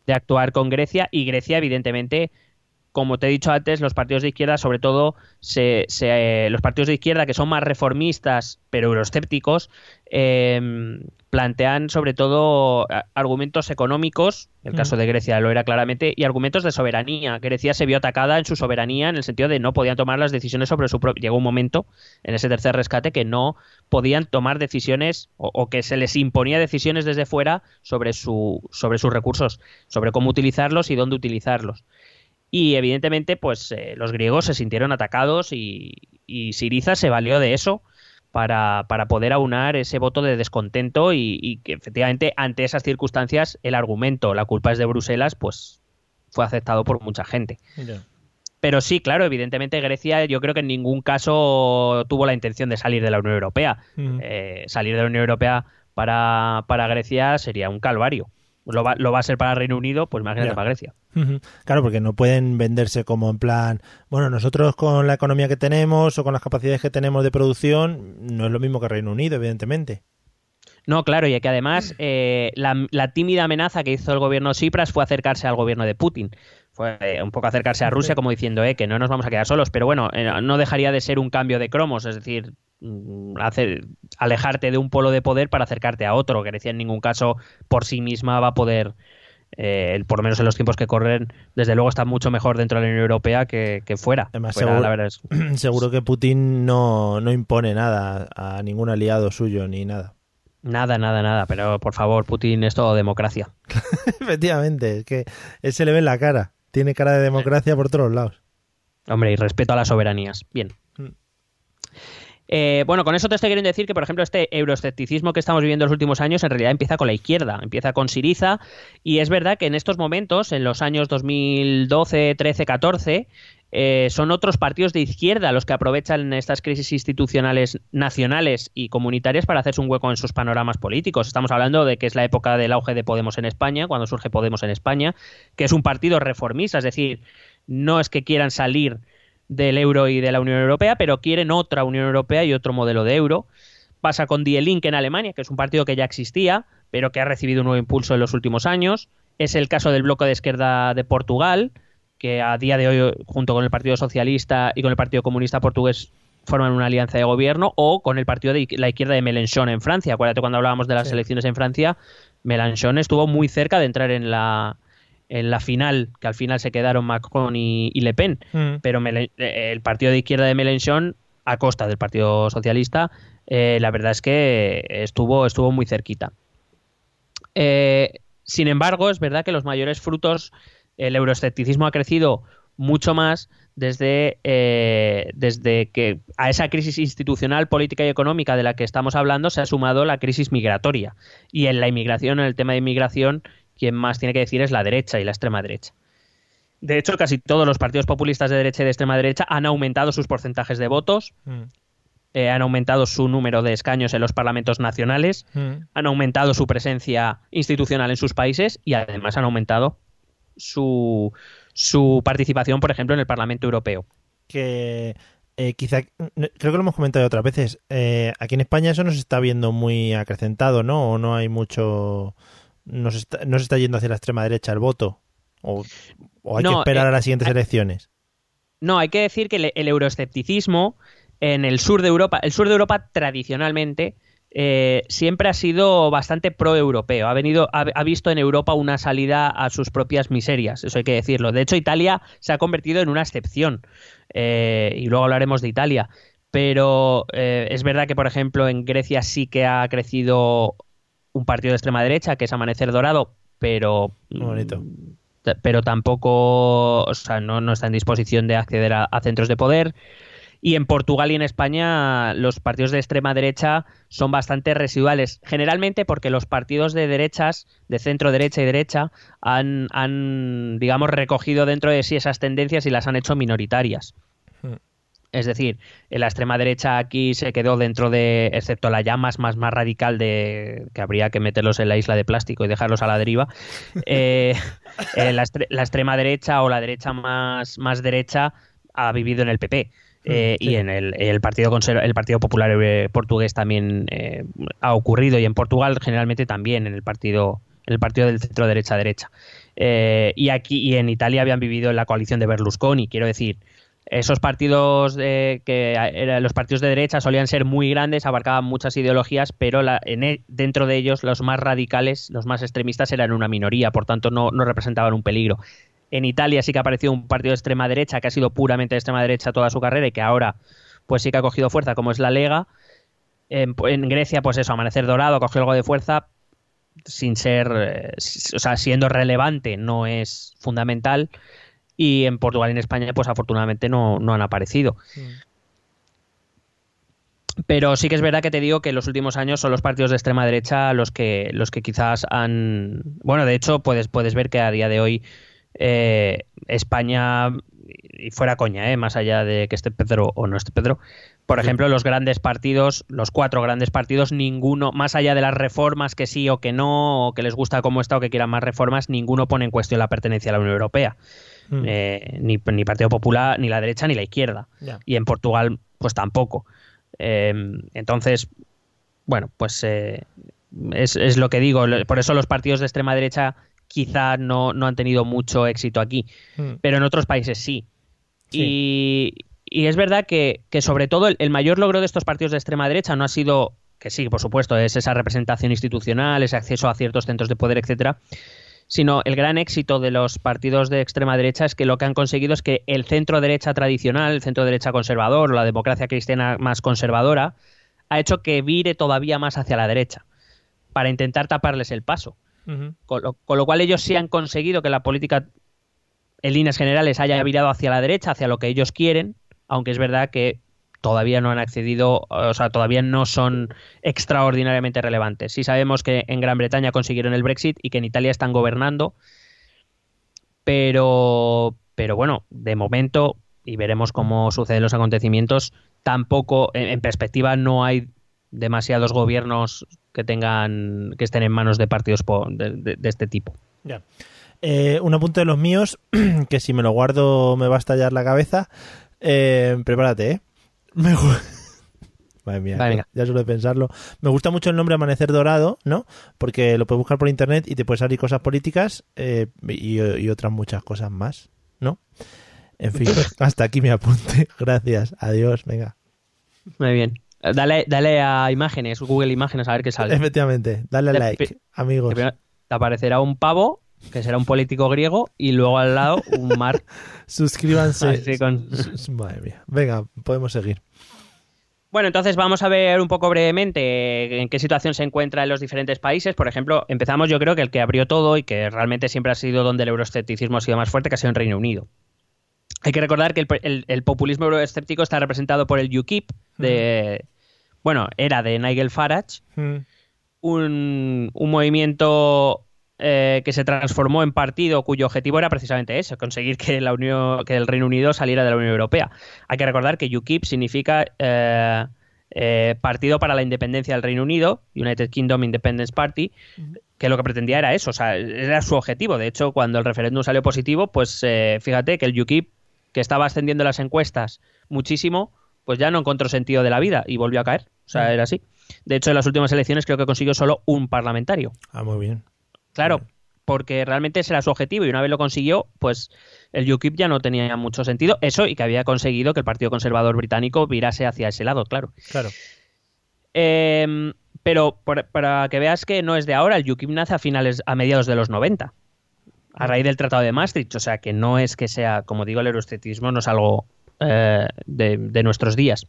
de actuar con Grecia. Y Grecia, evidentemente, como te he dicho antes, los partidos de izquierda, sobre todo se, se- eh, los partidos de izquierda que son más reformistas pero euroescépticos, eh, plantean sobre todo argumentos económicos, el caso de Grecia lo era claramente, y argumentos de soberanía. Grecia se vio atacada en su soberanía en el sentido de no podían tomar las decisiones sobre su propio. Llegó un momento en ese tercer rescate que no podían tomar decisiones o, o que se les imponía decisiones desde fuera sobre, su, sobre sus recursos, sobre cómo utilizarlos y dónde utilizarlos. Y evidentemente, pues eh, los griegos se sintieron atacados y, y Siriza se valió de eso para, para poder aunar ese voto de descontento y, y que efectivamente ante esas circunstancias el argumento, la culpa es de Bruselas, pues fue aceptado por mucha gente. Pero sí, claro, evidentemente Grecia yo creo que en ningún caso tuvo la intención de salir de la Unión Europea. Mm. Eh, salir de la Unión Europea para, para Grecia sería un calvario. Lo va, lo va a ser para Reino Unido, pues imagínate Ya. para Grecia. Claro, porque no pueden venderse como en plan, bueno, nosotros con la economía que tenemos o con las capacidades que tenemos de producción, no es lo mismo que Reino Unido, evidentemente. No, claro, y que además eh, la, la tímida amenaza que hizo el gobierno Tsipras fue acercarse al gobierno de Putin. Fue eh, un poco acercarse a Rusia como diciendo eh, que no nos vamos a quedar solos, pero bueno, eh, no dejaría de ser un cambio de cromos, es decir, hacer, alejarte de un polo de poder para acercarte a otro. Grecia en ningún caso por sí misma va a poder, eh, por lo menos en los tiempos que corren, desde luego está mucho mejor dentro de la Unión Europea que, que fuera. Además, Fuera, seguro- la verdad es- Seguro que Putin no, no impone nada a ningún aliado suyo ni nada. nada, nada, nada, pero por favor, Putin es todo democracia. Efectivamente, es que él se le ve en la cara. Tiene cara de democracia por todos lados. Hombre, y respeto a las soberanías. Bien. Eh, bueno, con eso te estoy queriendo decir que, por ejemplo, este euroescepticismo que estamos viviendo en los últimos años en realidad empieza con la izquierda, empieza con Siriza, y es verdad que en estos momentos, en los años 2012, 13, 14, eh, son otros partidos de izquierda los que aprovechan estas crisis institucionales nacionales y comunitarias para hacerse un hueco en sus panoramas políticos. Estamos hablando de que es la época del auge de Podemos en España, cuando surge Podemos en España, que es un partido reformista, es decir, no es que quieran salir del euro y de la Unión Europea, pero quieren otra Unión Europea y otro modelo de euro. Pasa con Die Linke en Alemania, que es un partido que ya existía, pero que ha recibido un nuevo impulso en los últimos años. Es el caso del bloque de izquierda de Portugal, que a día de hoy, junto con el Partido Socialista y con el Partido Comunista Portugués, forman una alianza de gobierno, o con el partido de la izquierda de Mélenchon en Francia. Acuérdate cuando hablábamos de las Sí. elecciones en Francia, Mélenchon estuvo muy cerca de entrar en la en la final, que al final se quedaron Macron y, y Le Pen, Mm. pero Mele- eh, el partido de izquierda de Mélenchon, a costa del Partido Socialista, eh, la verdad es que estuvo, estuvo muy cerquita. Eh, sin embargo, es verdad que los mayores frutos, el euroescepticismo ha crecido mucho más desde, eh, desde que a esa crisis institucional, política y económica de la que estamos hablando se ha sumado la crisis migratoria. Y en la inmigración, en el tema de inmigración, quien más tiene que decir es la derecha y la extrema derecha. De hecho, casi todos los partidos populistas de derecha y de extrema derecha han aumentado sus porcentajes de votos, Mm. eh, han aumentado su número de escaños en los parlamentos nacionales, Mm. han aumentado su presencia institucional en sus países y además han aumentado su, su participación, por ejemplo, en el Parlamento Europeo. que eh, quizá, creo que lo hemos comentado otras veces, eh, aquí en España eso no se está viendo muy acrecentado, ¿no? O no hay mucho, no se está, no se está yendo hacia la extrema derecha el voto, o, o hay que esperar eh, a las siguientes hay- elecciones. No, hay que decir que el, el euroescepticismo en el sur de Europa, el sur de Europa tradicionalmente eh, siempre ha sido bastante pro-europeo. Ha venido, ha, ha visto en Europa una salida a sus propias miserias. Eso hay que decirlo. De hecho, Italia se ha convertido en una excepción. Eh, y luego hablaremos de Italia. Pero eh, es verdad que, por ejemplo, en Grecia sí que ha crecido un partido de extrema derecha, que es Amanecer Dorado, pero Muy bonito. t- pero tampoco, o sea, no, no está en disposición de acceder a, a centros de poder. Y en Portugal y en España los partidos de extrema derecha son bastante residuales, generalmente porque los partidos de derechas, de centro derecha y derecha, han, han digamos, recogido dentro de sí esas tendencias y las han hecho minoritarias. Es decir, en la extrema derecha aquí se quedó dentro de, excepto la ya más, más, más radical de que habría que meterlos en la isla de plástico y dejarlos a la deriva. eh, eh, la, extrema derecha o la derecha más, más derecha ha vivido en el PP. eh, sí. Y en el, el Partido el Partido Popular eh, Portugués también eh, ha ocurrido y en Portugal generalmente también en el partido el partido del centro derecha derecha Eh, y aquí y en Italia habían vivido en la coalición de Berlusconi quiero decir esos partidos que los partidos de derecha solían ser muy grandes, abarcaban muchas ideologías, pero la- e- dentro de ellos los más radicales, los más extremistas eran una minoría, por tanto no, representaban un peligro. En Italia sí que ha aparecido un partido de extrema derecha que ha sido puramente de extrema derecha toda su carrera y que ahora pues sí que ha cogido fuerza, como es la Lega. En, Grecia, pues eso, Amanecer Dorado cogió algo de fuerza sin ser, eh, o sea, siendo relevante, no es fundamental. Y en Portugal y en España, pues afortunadamente no, no han aparecido. Pero sí que es verdad que te digo que en los últimos años son los partidos de extrema derecha los que, los que quizás han. Bueno, de hecho, puedes, puedes ver que a día de hoy eh, España, y fuera coña, eh, más allá de que esté Pedro o no esté Pedro, por ejemplo, los grandes partidos, los cuatro grandes partidos, ninguno, más allá de las reformas que sí o que no, o que les gusta cómo está o que quieran más reformas, ninguno pone en cuestión la pertenencia a la Unión Europea. Mm. Eh, ni, ni Partido Popular, ni la derecha, ni la izquierda. Y en Portugal, pues tampoco. Eh, entonces, bueno, pues eh, es, es lo que digo. Por eso los partidos de extrema derecha quizá no, no han tenido mucho éxito aquí, Mm. pero en otros países sí. Sí. Y, y es verdad que, que sobre todo el, el mayor logro de estos partidos de extrema derecha no ha sido, que sí, por supuesto, es esa representación institucional, ese acceso a ciertos centros de poder, etcétera, sino el gran éxito de los partidos de extrema derecha es que lo que han conseguido es que el centro derecha tradicional, el centro derecha conservador o la democracia cristiana más conservadora ha hecho que vire todavía más hacia la derecha para intentar taparles el paso. Con lo, con lo cual ellos sí han conseguido que la política en líneas generales haya virado hacia la derecha, hacia lo que ellos quieren, aunque es verdad que todavía no han accedido, o sea, todavía no son extraordinariamente relevantes. Sí sabemos que en Gran Bretaña consiguieron el Brexit y que en Italia están gobernando, pero, pero bueno, de momento, y veremos cómo suceden los acontecimientos, tampoco, en, perspectiva, no hay demasiados gobiernos que tengan que estén en manos de partidos de este tipo. Ya. Eh, un apunte de los míos, que si me lo guardo me va a estallar la cabeza. Eh, prepárate, ¿eh? Me Madre mía, ya suelo pensarlo. Me gusta mucho el nombre Amanecer Dorado, ¿no? Porque lo puedes buscar por internet y te puede salir cosas políticas eh, y, y otras muchas cosas más, ¿no? En fin, hasta aquí mi apunte. Gracias. Adiós. Venga. Muy bien. Dale, dale a imágenes, Google Imágenes, a ver qué sale. Efectivamente. Dale a like, amigos. Te aparecerá un pavo que será un político griego, y luego al lado un mar. Suscríbanse. Con- Madre mía. Venga, podemos seguir. Bueno, entonces vamos a ver un poco brevemente en qué situación se encuentra en los diferentes países. Por ejemplo, empezamos yo creo que el que abrió todo y que realmente siempre ha sido donde el euroescepticismo ha sido más fuerte, que ha sido en Reino Unido. Hay que recordar que el, el- el populismo euroescéptico está representado por el UKIP, de, bueno, era de Nigel Farage, Mm. un, un movimiento eh, que se transformó en partido cuyo objetivo era precisamente eso, conseguir que, la Unión, que el Reino Unido saliera de la Unión Europea. Hay que recordar que UKIP significa eh, eh, Partido para la Independencia del Reino Unido, United Kingdom Independence Party, que lo que pretendía era eso, o sea, era su objetivo. De hecho, cuando el referéndum salió positivo, pues eh, fíjate que el UKIP, que estaba ascendiendo en las encuestas muchísimo, pues ya no encontró sentido de la vida y volvió a caer. O sea, era así. De hecho, en las últimas elecciones creo que consiguió solo un parlamentario. Ah, muy bien. Claro, porque realmente ese era su objetivo y una vez lo consiguió, pues el UKIP ya no tenía mucho sentido. Eso y que había conseguido que el Partido Conservador británico virase hacia ese lado, claro. Claro. Eh, pero por- para que veas que no es de ahora, el UKIP nace a finales, a mediados de los 90, a raíz del Tratado de Maastricht. O sea que no es que sea, como digo, el euroescepticismo no es algo eh, de, de nuestros días.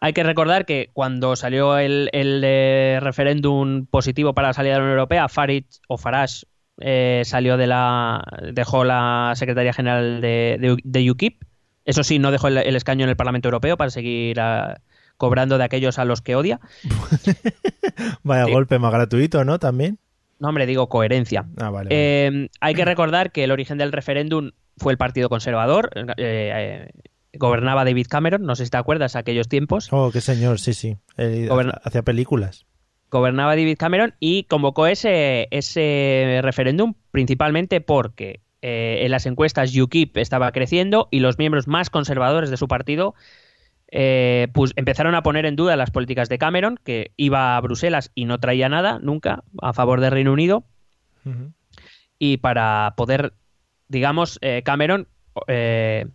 Hay que recordar que cuando salió el, el, eh, referéndum positivo para la salida de la Unión Europea, Farage o Farage eh, salió de la. dejó la Secretaría General de, de- de UKIP. Eso sí, no dejó el, el escaño en el Parlamento Europeo para seguir ah, cobrando de aquellos a los que odia. Vaya Sí. golpe más gratuito, ¿no? También. No, hombre, digo coherencia. Ah, vale. vale. Eh, hay que recordar que el origen del referéndum fue el Partido Conservador. eh, eh, gobernaba David Cameron, no sé si te acuerdas, aquellos tiempos. Oh, qué señor, sí, sí. Él Goberna- hacía películas. gobernaba David Cameron y convocó ese, ese referéndum principalmente porque eh, en las encuestas UKIP estaba creciendo y los miembros más conservadores de su partido eh, pues empezaron a poner en duda las políticas de Cameron, que iba a Bruselas y no traía nada nunca a favor del Reino Unido y para poder, digamos, eh, Cameron eh,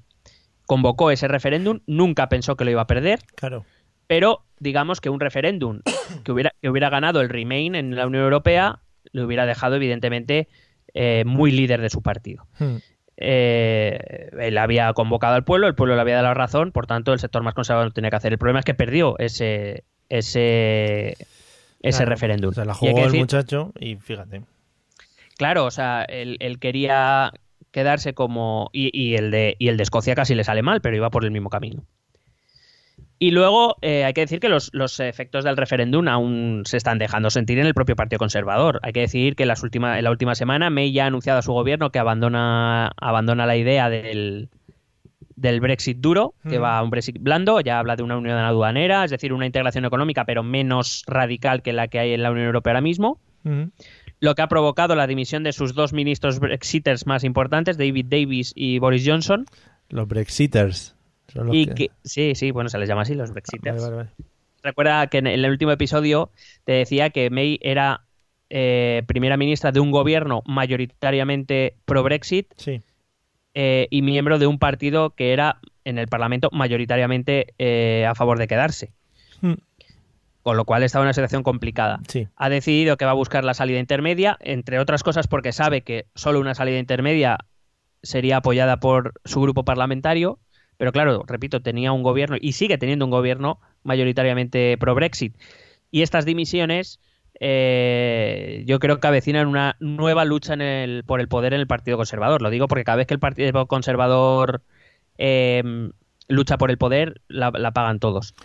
convocó ese referéndum, nunca pensó que lo iba a perder, Claro. pero digamos que un referéndum que hubiera, que hubiera ganado el Remain en la Unión Europea le hubiera dejado evidentemente eh, muy líder de su partido. Hmm. Eh, él había convocado al pueblo, el pueblo le había dado la razón, por tanto el sector más conservador no tenía que hacer. El problema es que perdió ese ese ese Claro. referéndum. O sea, la jugó el decir- muchacho y fíjate. Claro, o sea, él, él quería quedarse como. Y, y el de, y el de Escocia casi le sale mal, pero iba por el mismo camino. Y luego eh, hay que decir que los, los efectos del referéndum aún se están dejando sentir en el propio Partido Conservador. Hay que decir que en, las última, en la última semana May ya ha anunciado a su gobierno que abandona, abandona la idea del, del Brexit duro, que Mm. va a un Brexit blando, ya habla de una unión aduanera, es decir, una integración económica, pero menos radical que la que hay en la Unión Europea ahora mismo Ujú. Lo que ha provocado la dimisión de sus dos ministros brexiters más importantes, David Davis y Boris Johnson. Los Brexiters. son los Y que- que, sí, sí, bueno, se les llama así los brexiters. vale, vale. Recuerda que en el último episodio te decía que May era eh, primera ministra de un gobierno mayoritariamente pro-Brexit Sí. eh, y miembro de un partido que era en el Parlamento mayoritariamente eh, a favor de quedarse. Hmm. Con lo cual estaba en una situación complicada. Sí. ha decidido que va a buscar la salida intermedia, entre otras cosas porque sabe que solo una salida intermedia sería apoyada por su grupo parlamentario, pero claro, repito, tenía un gobierno y sigue teniendo un gobierno mayoritariamente pro-Brexit. Y estas dimisiones eh, yo creo que avecinan una nueva lucha en el, por el poder en el Partido Conservador. Lo digo porque cada vez que el Partido Conservador eh, lucha por el poder, la, la pagan todos.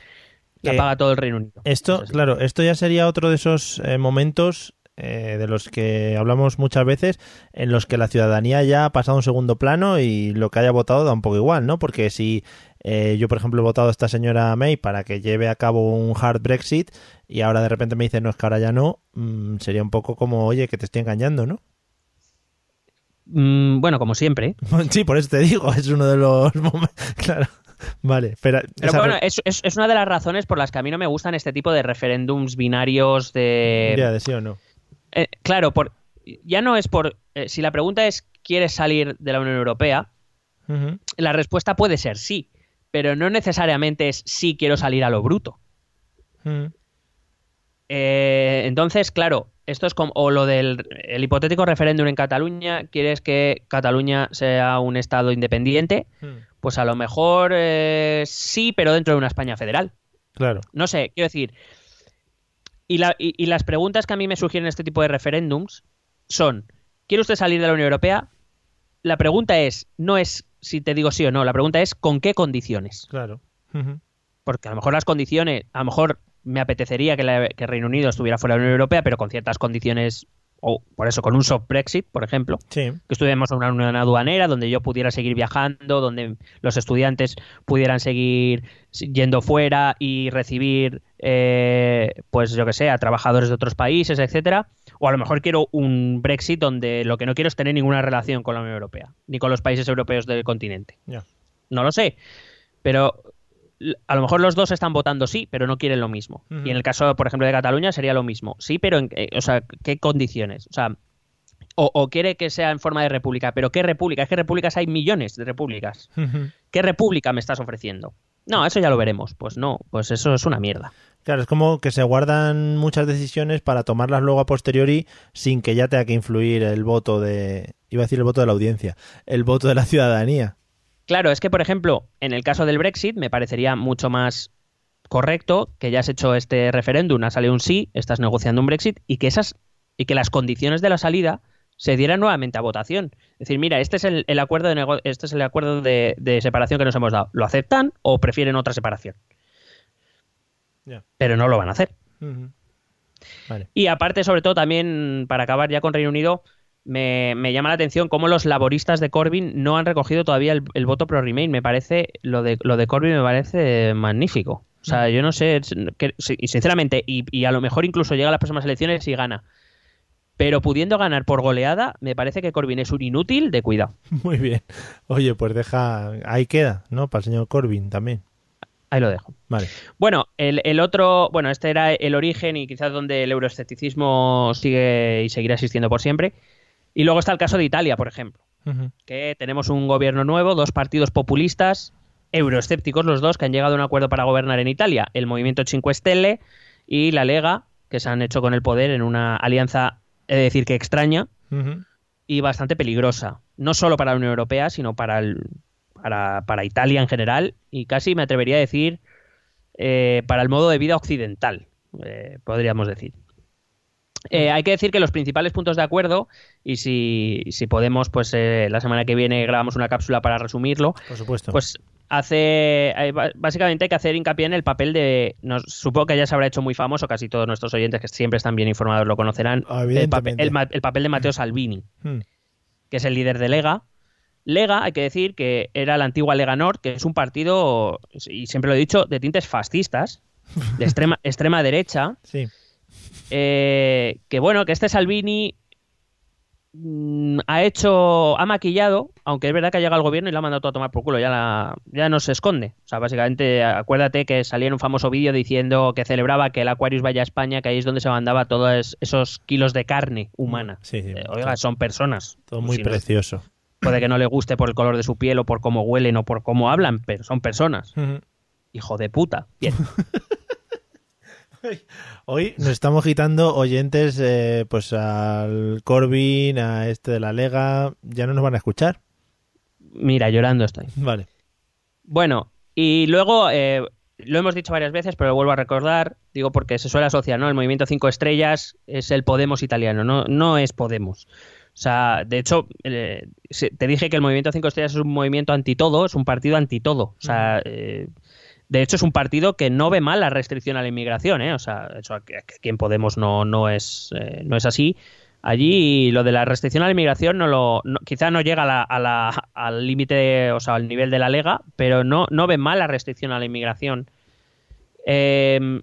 La Eh, paga todo el Reino Unido. Esto, claro, esto ya sería otro de esos eh, momentos eh, de los que hablamos muchas veces, en los que la ciudadanía ya ha pasado a un segundo plano y lo que haya votado da un poco igual, ¿no? Porque si eh, yo, por ejemplo, he votado a esta señora May para que lleve a cabo un hard Brexit y ahora de repente me dice no, es que ahora ya no, mm, sería un poco como, oye, que te estoy engañando, ¿no? Mm, bueno, como siempre. sí, por eso te digo, es uno de los momentos. Claro, vale, pero. Pero esa bueno, es, es- es una de las razones por las que a mí no me gustan este tipo de referéndums binarios de... ya, de sí o no. Eh, claro, por, ya no es por... eh, si la pregunta es, ¿quieres salir de la Unión Europea? La respuesta puede ser sí, pero no necesariamente es sí quiero salir a lo bruto. Eh, entonces, claro, esto es como o lo del el hipotético referéndum en Cataluña. ¿Quieres que Cataluña sea un estado independiente? Pues a lo mejor eh, sí, pero dentro de una España federal. Claro. No sé, quiero decir. Y, la- y- y las preguntas que a mí me sugieren este tipo de referéndums son: ¿quiere usted salir de la Unión Europea? La pregunta es, no es si te digo sí o no, la pregunta es ¿con qué condiciones? Claro. Porque a lo mejor las condiciones, a lo mejor me apetecería que, la- que Reino Unido estuviera fuera de la Unión Europea, pero con ciertas condiciones, o por eso, con un soft Brexit, por ejemplo, Sí. que estuviéramos en una unión aduanera donde yo pudiera seguir viajando, donde los estudiantes pudieran seguir yendo fuera y recibir, eh, pues yo que sé, a trabajadores de otros países, etcétera. O a lo mejor quiero un Brexit donde lo que no quiero es tener ninguna relación con la Unión Europea, ni con los países europeos del continente. No lo sé, pero a lo mejor los dos están votando sí, pero no quieren lo mismo. Y en el caso, por ejemplo, de Cataluña sería lo mismo. Sí, pero en, eh, o sea, ¿qué condiciones? O sea, o, o quiere que sea en forma de república, pero ¿qué república? Es que repúblicas hay millones de repúblicas. ¿Qué república me estás ofreciendo? No, eso ya lo veremos. Pues no, pues eso es una mierda. Claro, es como que se guardan muchas decisiones para tomarlas luego a posteriori sin que ya tenga que influir el voto de... Iba a decir el voto de la audiencia, el voto de la ciudadanía. Claro, es que, por ejemplo, en el caso del Brexit me parecería mucho más correcto que ya has hecho este referéndum, ha salido un sí, estás negociando un Brexit y que esas y que las condiciones de la salida se dieran nuevamente a votación. Es decir, mira, este es el, el acuerdo de este es el acuerdo de, de separación que nos hemos dado. ¿Lo aceptan o prefieren otra separación? Pero no lo van a hacer. Vale. Y aparte, sobre todo, también para acabar ya con Reino Unido, me, me llama la atención cómo los laboristas de Corbyn no han recogido todavía el, el voto pro Remain. Me parece, lo de, lo de Corbyn me parece magnífico. O sea, yo no sé, que- sinceramente, y, y a lo mejor incluso llega a las próximas elecciones y gana. Pero pudiendo ganar por goleada, me parece que Corbyn es un inútil de cuidado. Muy bien. Oye, pues deja... Ahí queda, ¿no? Para el señor Corbyn también. Ahí lo dejo. Vale. Bueno, el, el otro, bueno, este era el origen y quizás donde el euroescepticismo sigue y seguirá existiendo por siempre. Y luego está el caso de Italia, por ejemplo. Que tenemos un gobierno nuevo, dos partidos populistas, euroescépticos los dos, que han llegado a un acuerdo para gobernar en Italia, el Movimiento 5 Stelle y la Lega, que se han hecho con el poder en una alianza, he de decir que extraña y bastante peligrosa, no solo para la Unión Europea, sino para, el- para, para Italia en general y casi me atrevería a decir eh, para el modo de vida occidental, eh, podríamos decir. Eh, hay que decir que los principales puntos de acuerdo, y si, si podemos, pues eh, la semana que viene grabamos una cápsula para resumirlo, Por supuesto. pues hace ba- básicamente hay que hacer hincapié en el papel de nos, supongo que ya se habrá hecho muy famoso casi todos nuestros oyentes que siempre están bien informados lo conocerán Ah, el, papel, el papel de Matteo Salvini Mm. que es el líder de Lega. Lega, hay que decir que era la antigua Lega Nord, que es un partido, y siempre lo he dicho, de tintes fascistas, de extrema, extrema derecha, Sí. Eh, que bueno, que este Salvini mm, ha hecho, ha maquillado, aunque es verdad que ha llegado al gobierno y lo ha mandado todo a tomar por culo, ya, la- ya no se esconde. O sea, básicamente, acuérdate que salía en un famoso vídeo diciendo que celebraba que el Aquarius vaya a España, que ahí es donde se mandaba todos esos kilos de carne humana. Sí, sí. Eh, oiga, son personas. Todo muy Si no- precioso. Puede que no le guste por el color de su piel o por cómo huelen o por cómo hablan, pero son personas. Hijo de puta. Bien. Hoy nos estamos quitando oyentes eh, pues al Corbyn, a este de la Lega. Ya no nos van a escuchar. Mira, llorando estoy. Vale. Bueno, y luego, eh, lo hemos dicho varias veces, pero lo vuelvo a recordar, digo porque se suele asociar, ¿no? El movimiento Cinco Estrellas es el Podemos italiano, no, no es Podemos. O sea, de hecho, eh, te dije que el movimiento Cinco Estrellas es un movimiento anti todo, es un partido anti todo. O sea, eh, de hecho es un partido que no ve mal la restricción a la inmigración, ¿eh? O sea, eso aquí en Podemos no, no, es, eh, no es así. Allí lo de la restricción a la inmigración no lo, no- quizá no llega a la- a la- al límite, o sea, al nivel de la lega, pero no, no ve mal la restricción a la inmigración. Eh,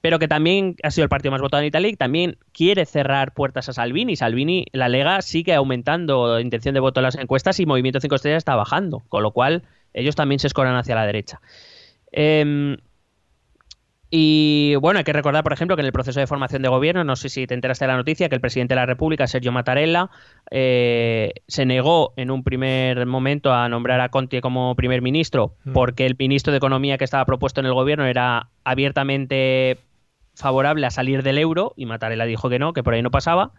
pero que también ha sido el partido más votado en Italia y también quiere cerrar puertas a Salvini. Salvini, la Lega sigue aumentando intención de voto en las encuestas y Movimiento 5 Estrellas está bajando, con lo cual ellos también se escoran hacia la derecha. Em, y bueno, hay que recordar, por ejemplo, que en el proceso de formación de gobierno, no sé si te enteraste de la noticia, que el presidente de la República, Sergio Mattarella, eh, se negó en un primer momento a nombrar a Conte como primer ministro, Mm. porque el ministro de Economía que estaba propuesto en el gobierno era abiertamente favorable a salir del euro y Mattarella dijo que no, que por ahí no pasaba.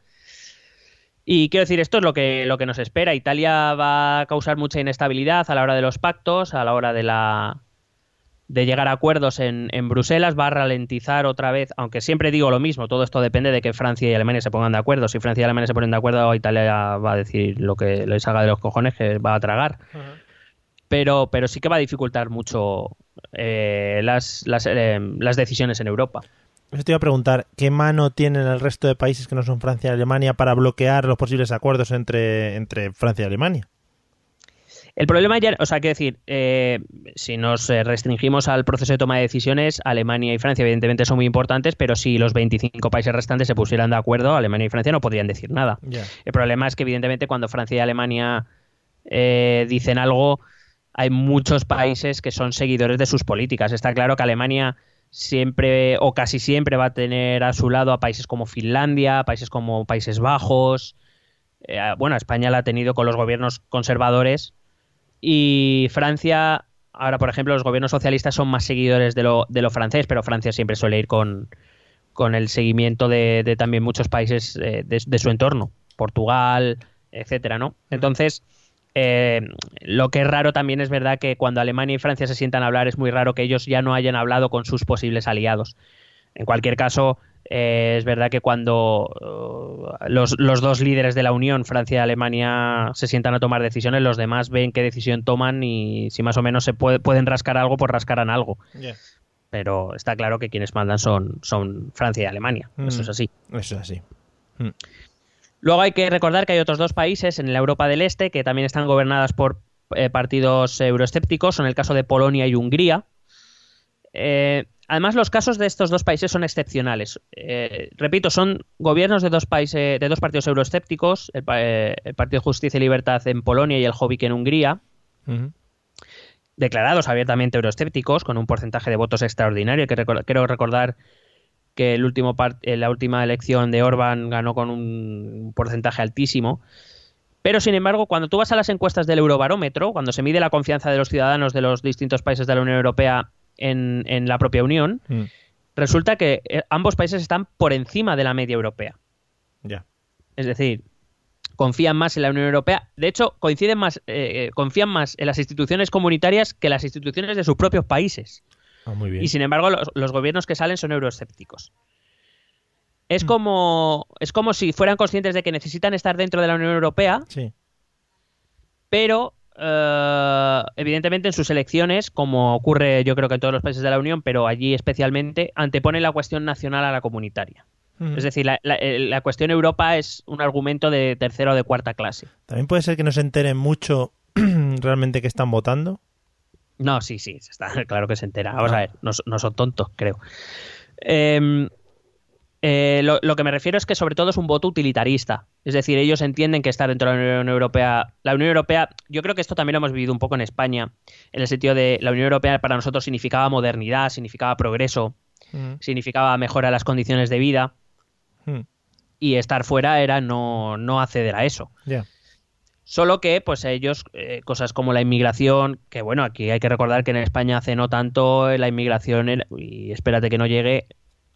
Y quiero decir, esto es lo que, lo que nos espera. Italia va a causar mucha inestabilidad a la hora de los pactos, a la hora de la de llegar a acuerdos en, en Bruselas, va a ralentizar otra vez, aunque siempre digo lo mismo, todo esto depende de que Francia y Alemania se pongan de acuerdo. Si Francia y Alemania se ponen de acuerdo, Italia va a decir lo que les haga de los cojones, que va a tragar. Pero, pero sí que va a dificultar mucho eh, las, las, eh, las decisiones en Europa. Eso te iba a preguntar, ¿qué mano tienen el resto de países que no son Francia y Alemania para bloquear los posibles acuerdos entre, entre Francia y Alemania? El problema ya, o sea, quiero decir, eh, si nos eh, restringimos al proceso de toma de decisiones, Alemania y Francia evidentemente son muy importantes, pero si los 25 países restantes se pusieran de acuerdo, Alemania y Francia no podrían decir nada. El problema es que evidentemente cuando Francia y Alemania eh, dicen algo, hay muchos países que son seguidores de sus políticas. Está claro que Alemania siempre o casi siempre va a tener a su lado a países como Finlandia, países como Países Bajos. Eh, bueno, España la ha tenido con los gobiernos conservadores y Francia, ahora por ejemplo, los gobiernos socialistas son más seguidores de lo, de lo francés, pero Francia siempre suele ir con, con el seguimiento de, de también muchos países eh, de, de su entorno, Portugal, etcétera, ¿no? Entonces, eh, lo que es raro también es verdad que cuando Alemania y Francia se sientan a hablar es muy raro que ellos ya no hayan hablado con sus posibles aliados. En cualquier caso, eh, es verdad que cuando uh, los, los dos líderes de la Unión, Francia y Alemania, se sientan a tomar decisiones, los demás ven qué decisión toman y si más o menos se puede- pueden rascar algo, pues rascarán algo. Pero está claro que quienes mandan son, son Francia y Alemania. Eso Mm. es así. Eso es así. Luego hay que recordar que hay otros dos países en la Europa del Este que también están gobernadas por eh, partidos euroescépticos, son el caso de Polonia y Hungría. Eh, además, los casos de estos dos países son excepcionales. Eh, repito, son gobiernos de dos países, de dos partidos euroescépticos, el, el Partido Justicia y Libertad en Polonia y el Jobbik en Hungría, declarados abiertamente euroescépticos, con un porcentaje de votos extraordinario. Que quiero recordar que el último par- eh, la última elección de Orban ganó con un porcentaje altísimo. Pero, sin embargo, cuando tú vas a las encuestas del Eurobarómetro, cuando se mide la confianza de los ciudadanos de los distintos países de la Unión Europea en, en la propia Unión, Mm. resulta que eh, ambos países están por encima de la media europea. Ya. Es decir, confían más en la Unión Europea. De hecho, coinciden más, eh, eh, confían más en las instituciones comunitarias que las instituciones de sus propios países. Ah, muy bien. Y sin embargo, los, los gobiernos que salen son euroescépticos. Es Mm. como, es como si fueran conscientes de que necesitan estar dentro de la Unión Europea, Sí. pero eh, evidentemente en sus elecciones, como ocurre yo creo que en todos los países de la Unión, pero allí especialmente, anteponen la cuestión nacional a la comunitaria. Ujú. Es decir, la, la- eh, la cuestión Europa es un argumento de tercera o de cuarta clase. También puede ser que no se enteren mucho realmente que están votando. No, sí, sí, está claro que se entera. Vamos a ver, no, no son tontos, creo. Em, eh, lo, lo que me refiero es que sobre todo es un voto utilitarista. Es decir, ellos entienden que estar dentro de la Unión Europea... La Unión Europea, yo creo que esto también lo hemos vivido un poco en España, en el sentido de la Unión Europea para nosotros significaba modernidad, significaba progreso, Mm. significaba mejora de las condiciones de vida, Mm. y estar fuera era no, no acceder a eso. Solo que, pues ellos, eh, cosas como la inmigración, que bueno, aquí hay que recordar que en España hace no tanto eh, la inmigración, y espérate que no llegue,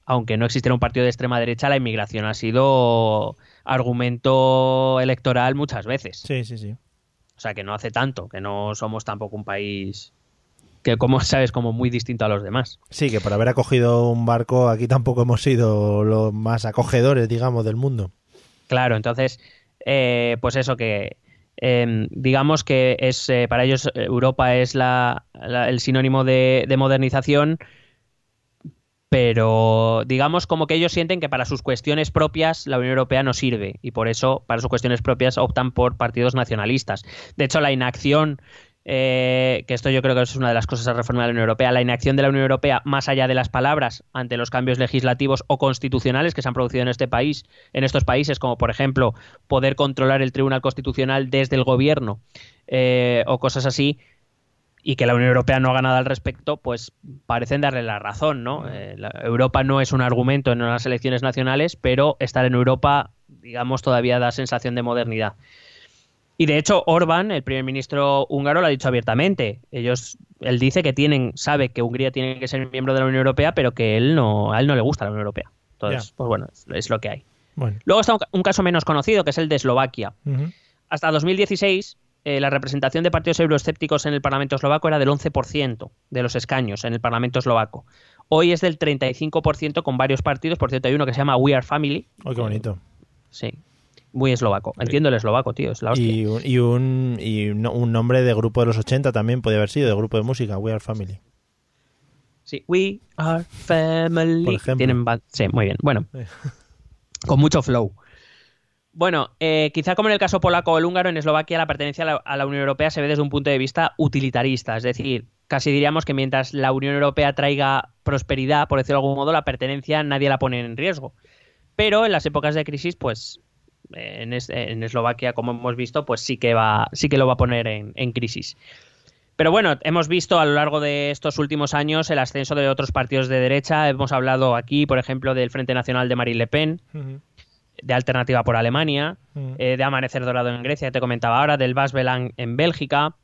aunque no existiera un partido de extrema derecha, la inmigración ha sido argumento electoral muchas veces. Sí, sí, sí. O sea, que no hace tanto, que no somos tampoco un país que, como sabes, como muy distinto a los demás. Sí, que por haber acogido un barco aquí tampoco hemos sido los más acogedores, digamos, del mundo. Claro, entonces, eh, pues eso que eh, digamos que es eh, para ellos eh, Europa es la, la- el sinónimo de, de modernización, pero digamos como que ellos sienten que para sus cuestiones propias la Unión Europea no sirve y por eso para sus cuestiones propias optan por partidos nacionalistas. De hecho, la inacción eh, que esto yo creo que es una de las cosas a reformar de la Unión Europea, la inacción de la Unión Europea más allá de las palabras ante los cambios legislativos o constitucionales que se han producido en este país, en estos países, como por ejemplo poder controlar el Tribunal Constitucional desde el gobierno eh, o cosas así, y que la Unión Europea no haga nada al respecto, pues parecen darle la razón, ¿no? Eh, la- Europa no es un argumento en las elecciones nacionales, pero estar en Europa, digamos, todavía da sensación de modernidad. Y de hecho, Orban, el primer ministro húngaro, lo ha dicho abiertamente. Ellos, él dice que tienen, sabe que Hungría tiene que ser miembro de la Unión Europea, pero que él no, a él no le gusta la Unión Europea. Entonces, pues bueno, es, es lo que hay. Bueno. Luego está un, un caso menos conocido, que es el de Eslovaquia. Ujú. Hasta 2016, eh, la representación de partidos euroescépticos en el Parlamento eslovaco era del 11% de los escaños en el Parlamento eslovaco. Hoy es del 35% con varios partidos. Por cierto, hay uno que se llama We Are Family. Oh, qué bonito. Sí. Muy eslovaco. Entiendo el eslovaco, tío. Es la hostia. Y, un, y, un, y un- un nombre de grupo de los 80 también podía haber sido, de grupo de música, We Are Family. Sí. We Are Family. Por ejemplo. Tienen sí, muy bien. Bueno, con mucho flow. Bueno, eh, quizá como en el caso polaco o el húngaro, en Eslovaquia la pertenencia a la, a la Unión Europea se ve desde un punto de vista utilitarista. Es decir, casi diríamos que mientras la Unión Europea traiga prosperidad, por decirlo de algún modo, la pertenencia nadie la pone en riesgo. Pero en las épocas de crisis, pues en, es- en Eslovaquia, como hemos visto, pues sí que va, sí que lo va a poner en, en crisis. Pero bueno, hemos visto a lo largo de estos últimos años el ascenso de otros partidos de derecha. Hemos hablado aquí, por ejemplo, del Frente Nacional de Marine Le Pen, de Alternativa por Alemania, eh, de Amanecer Dorado en Grecia, que te comentaba ahora, del Basbelang en Bélgica,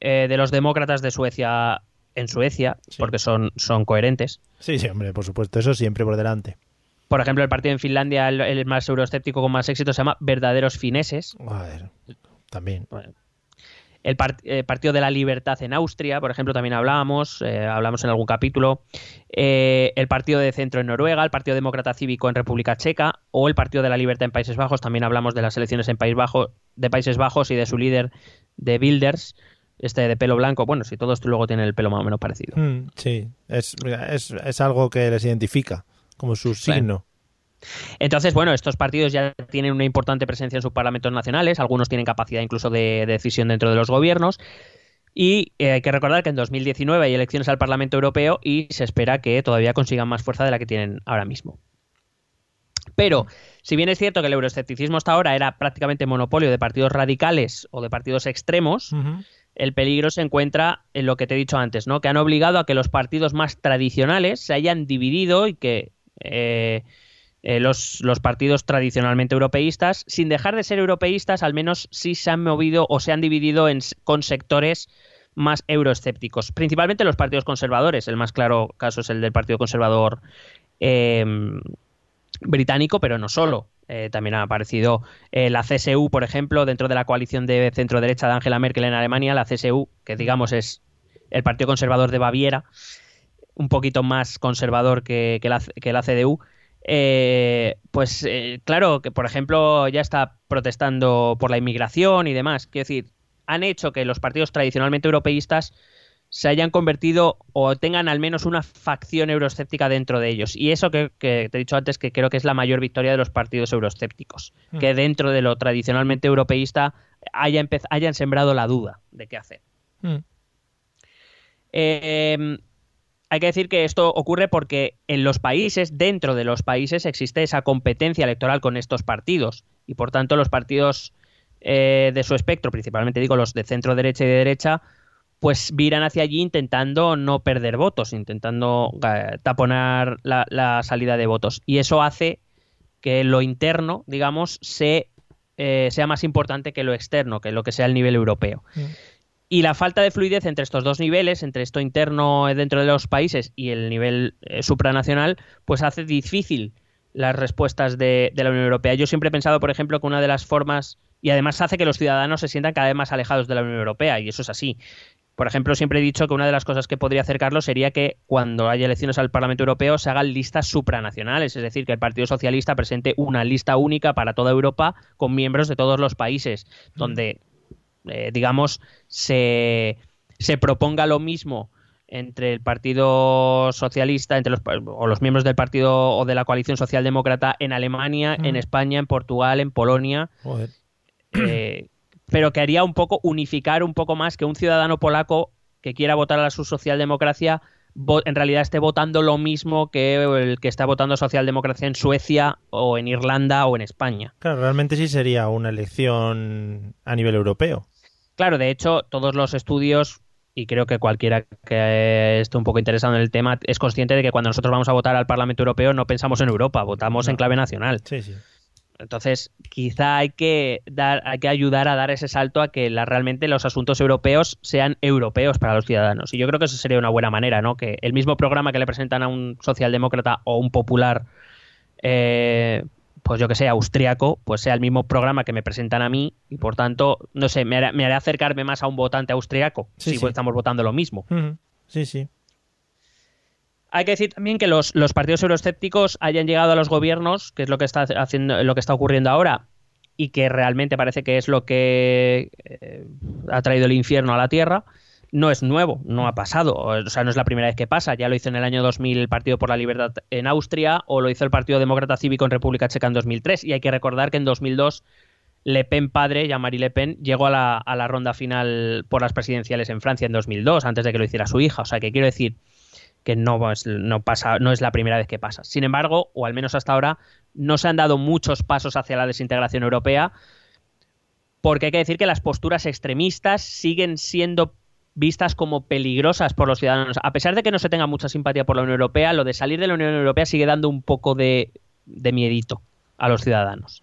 eh, de los demócratas de Suecia en Suecia, Sí. porque son, son coherentes. Sí, sí, hombre, por supuesto, eso siempre por delante. Por ejemplo, el partido en Finlandia, el, el más euroescéptico con más éxito, se llama Verdaderos Fineses. Joder, también. El eh, Partido de la Libertad en Austria, por ejemplo, también hablábamos, eh, hablamos en algún capítulo. Eh, el Partido de Centro en Noruega, el Partido Demócrata Cívico en República Checa o el Partido de la Libertad en Países Bajos. También hablamos de las elecciones en País Bajo, de Países Bajos y de su líder de Bilders, este de pelo blanco. Bueno, si todos luego tienen el pelo más o menos parecido. Mm, sí, es, es, es algo que les identifica, como su signo. Entonces, bueno, estos partidos ya tienen una importante presencia en sus parlamentos nacionales, algunos tienen capacidad incluso de, de decisión dentro de los gobiernos. Y eh, hay que recordar que en 2019 hay elecciones al Parlamento Europeo y se espera que todavía consigan más fuerza de la que tienen ahora mismo. Pero, si bien es cierto que el euroescepticismo hasta ahora era prácticamente monopolio de partidos radicales o de partidos extremos, el peligro se encuentra en lo que te he dicho antes, ¿no? Que han obligado a que los partidos más tradicionales se hayan dividido y que eh, eh, los, partidos tradicionalmente europeístas, sin dejar de ser europeístas, al menos sí se han movido o se han dividido en, con sectores más euroescépticos. Principalmente los partidos conservadores. El más claro caso es el del Partido Conservador eh, británico, pero no solo. Eh, también ha aparecido la CSU, por ejemplo, dentro de la coalición de centro-derecha de Angela Merkel en Alemania, la CSU, que digamos es el Partido Conservador de Baviera, un poquito más conservador que, que la, que la CDU. eh, pues eh, claro, que por ejemplo ya está protestando por la inmigración y demás. Quiero decir, han hecho que los partidos tradicionalmente europeístas se hayan convertido o tengan al menos una facción euroescéptica dentro de ellos. Y eso que, que te he dicho antes, que creo que es la mayor victoria de los partidos euroescépticos. Que dentro de lo tradicionalmente europeísta haya hayan sembrado la duda de qué hacer. Mm. Eh, hay que decir que esto ocurre porque en los países, dentro de los países, existe esa competencia electoral con estos partidos. Y por tanto, los partidos eh, de su espectro, principalmente digo los de centro derecha y de derecha, pues viran hacia allí intentando no perder votos, intentando eh, taponar la, salida de votos. Y eso hace que lo interno, digamos, se, eh, sea más importante que lo externo, que lo que sea el nivel europeo. Y la falta de fluidez entre estos dos niveles, entre esto interno dentro de los países y el nivel eh, supranacional, pues hace difícil las respuestas de, de la Unión Europea. Yo siempre he pensado, por ejemplo, que una de las formas, y además hace que los ciudadanos se sientan cada vez más alejados de la Unión Europea, y eso es así. Por ejemplo, siempre he dicho que una de las cosas que podría acercarlo sería que cuando haya elecciones al Parlamento Europeo se hagan listas supranacionales, es decir, que el Partido Socialista presente una lista única para toda Europa con miembros de todos los países, donde, eh, digamos, se, se proponga lo mismo entre el Partido Socialista, entre los, o los miembros del partido o de la coalición socialdemócrata en Alemania, en España, en Portugal, en Polonia, Joder. eh, pero que haría un poco unificar un poco más que un ciudadano polaco que quiera votar a su socialdemocracia en realidad esté votando lo mismo que el que está votando socialdemocracia en Suecia o en Irlanda o en España. Claro, realmente sí sería una elección a nivel europeo. Claro, de hecho, todos los estudios, y creo que cualquiera que esté un poco interesado en el tema, es consciente de que cuando nosotros vamos a votar al Parlamento Europeo no pensamos en Europa, votamos en clave nacional. Sí, sí. Entonces, quizá hay que dar, hay que ayudar a dar ese salto a que la- realmente los asuntos europeos sean europeos para los ciudadanos. Y yo creo que eso sería una buena manera, ¿no? Que el mismo programa que le presentan a un socialdemócrata o un popular, eh, pues yo que sé, austriaco, pues sea el mismo programa que me presentan a mí y por tanto, no sé, me hará, me hará acercarme más a un votante austriaco Sí, si sí. estamos votando lo mismo. Sí, sí. Hay que decir también que los, los partidos euroescépticos hayan llegado a los gobiernos, que es lo que está haciendo, lo que está ocurriendo ahora, y que realmente parece que es lo que eh, ha traído el infierno a la tierra. No es nuevo, no ha pasado, o sea, no es la primera vez que pasa. Ya lo hizo en el año 2000 el Partido por la Libertad en Austria, o lo hizo el Partido Demócrata Cívico en República Checa en 2003. Y hay que recordar que en 2002 Le Pen padre, Jean-Marie Le Pen, llegó a la, a la ronda final por las presidenciales en Francia en 2002, antes de que lo hiciera su hija. O sea, que quiero decir que no, no, pasa, no es la primera vez que pasa. Sin embargo, o al menos hasta ahora, no se han dado muchos pasos hacia la desintegración europea, porque hay que decir que las posturas extremistas siguen siendo vistas como peligrosas por los ciudadanos. A pesar de que no se tenga mucha simpatía por la Unión Europea, lo de salir de la Unión Europea sigue dando un poco de, de miedito a los ciudadanos.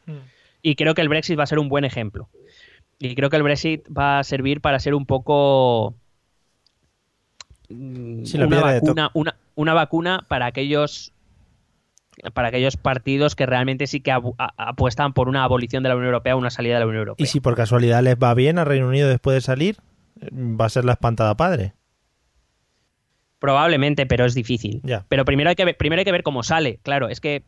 Y creo que el Brexit va a ser un buen ejemplo. Y creo que el Brexit va a servir para ser un poco mm, Sí, una, vacuna, una, una vacuna para aquellos para aquellos partidos que realmente sí que apuestan por una abolición de la Unión Europea, una salida de la Unión Europea. Y si por casualidad les va bien a Reino Unido después de salir, va a ser la espantada padre. Probablemente, pero es difícil. Pero primero hay que ver, primero hay que ver cómo sale. Claro, es que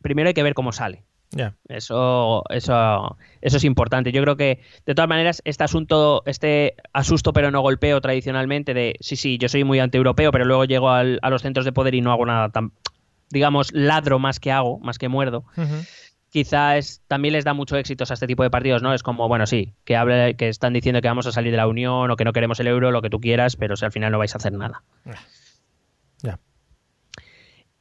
primero hay que ver cómo sale. Ya. Eso, eso, eso es importante. Yo creo que, de todas maneras, este asunto, este asusto pero no golpeo tradicionalmente de sí, sí, yo soy muy antieuropeo, pero luego llego al- a los centros de poder y no hago nada tan, digamos, ladro más que hago, más que muerdo. Es, también les da mucho éxito a este tipo de partidos, ¿no? Es como, bueno, sí, que hable, que están diciendo que vamos a salir de la Unión o que no queremos el euro, lo que tú quieras, pero si al final no vais a hacer nada. Ya.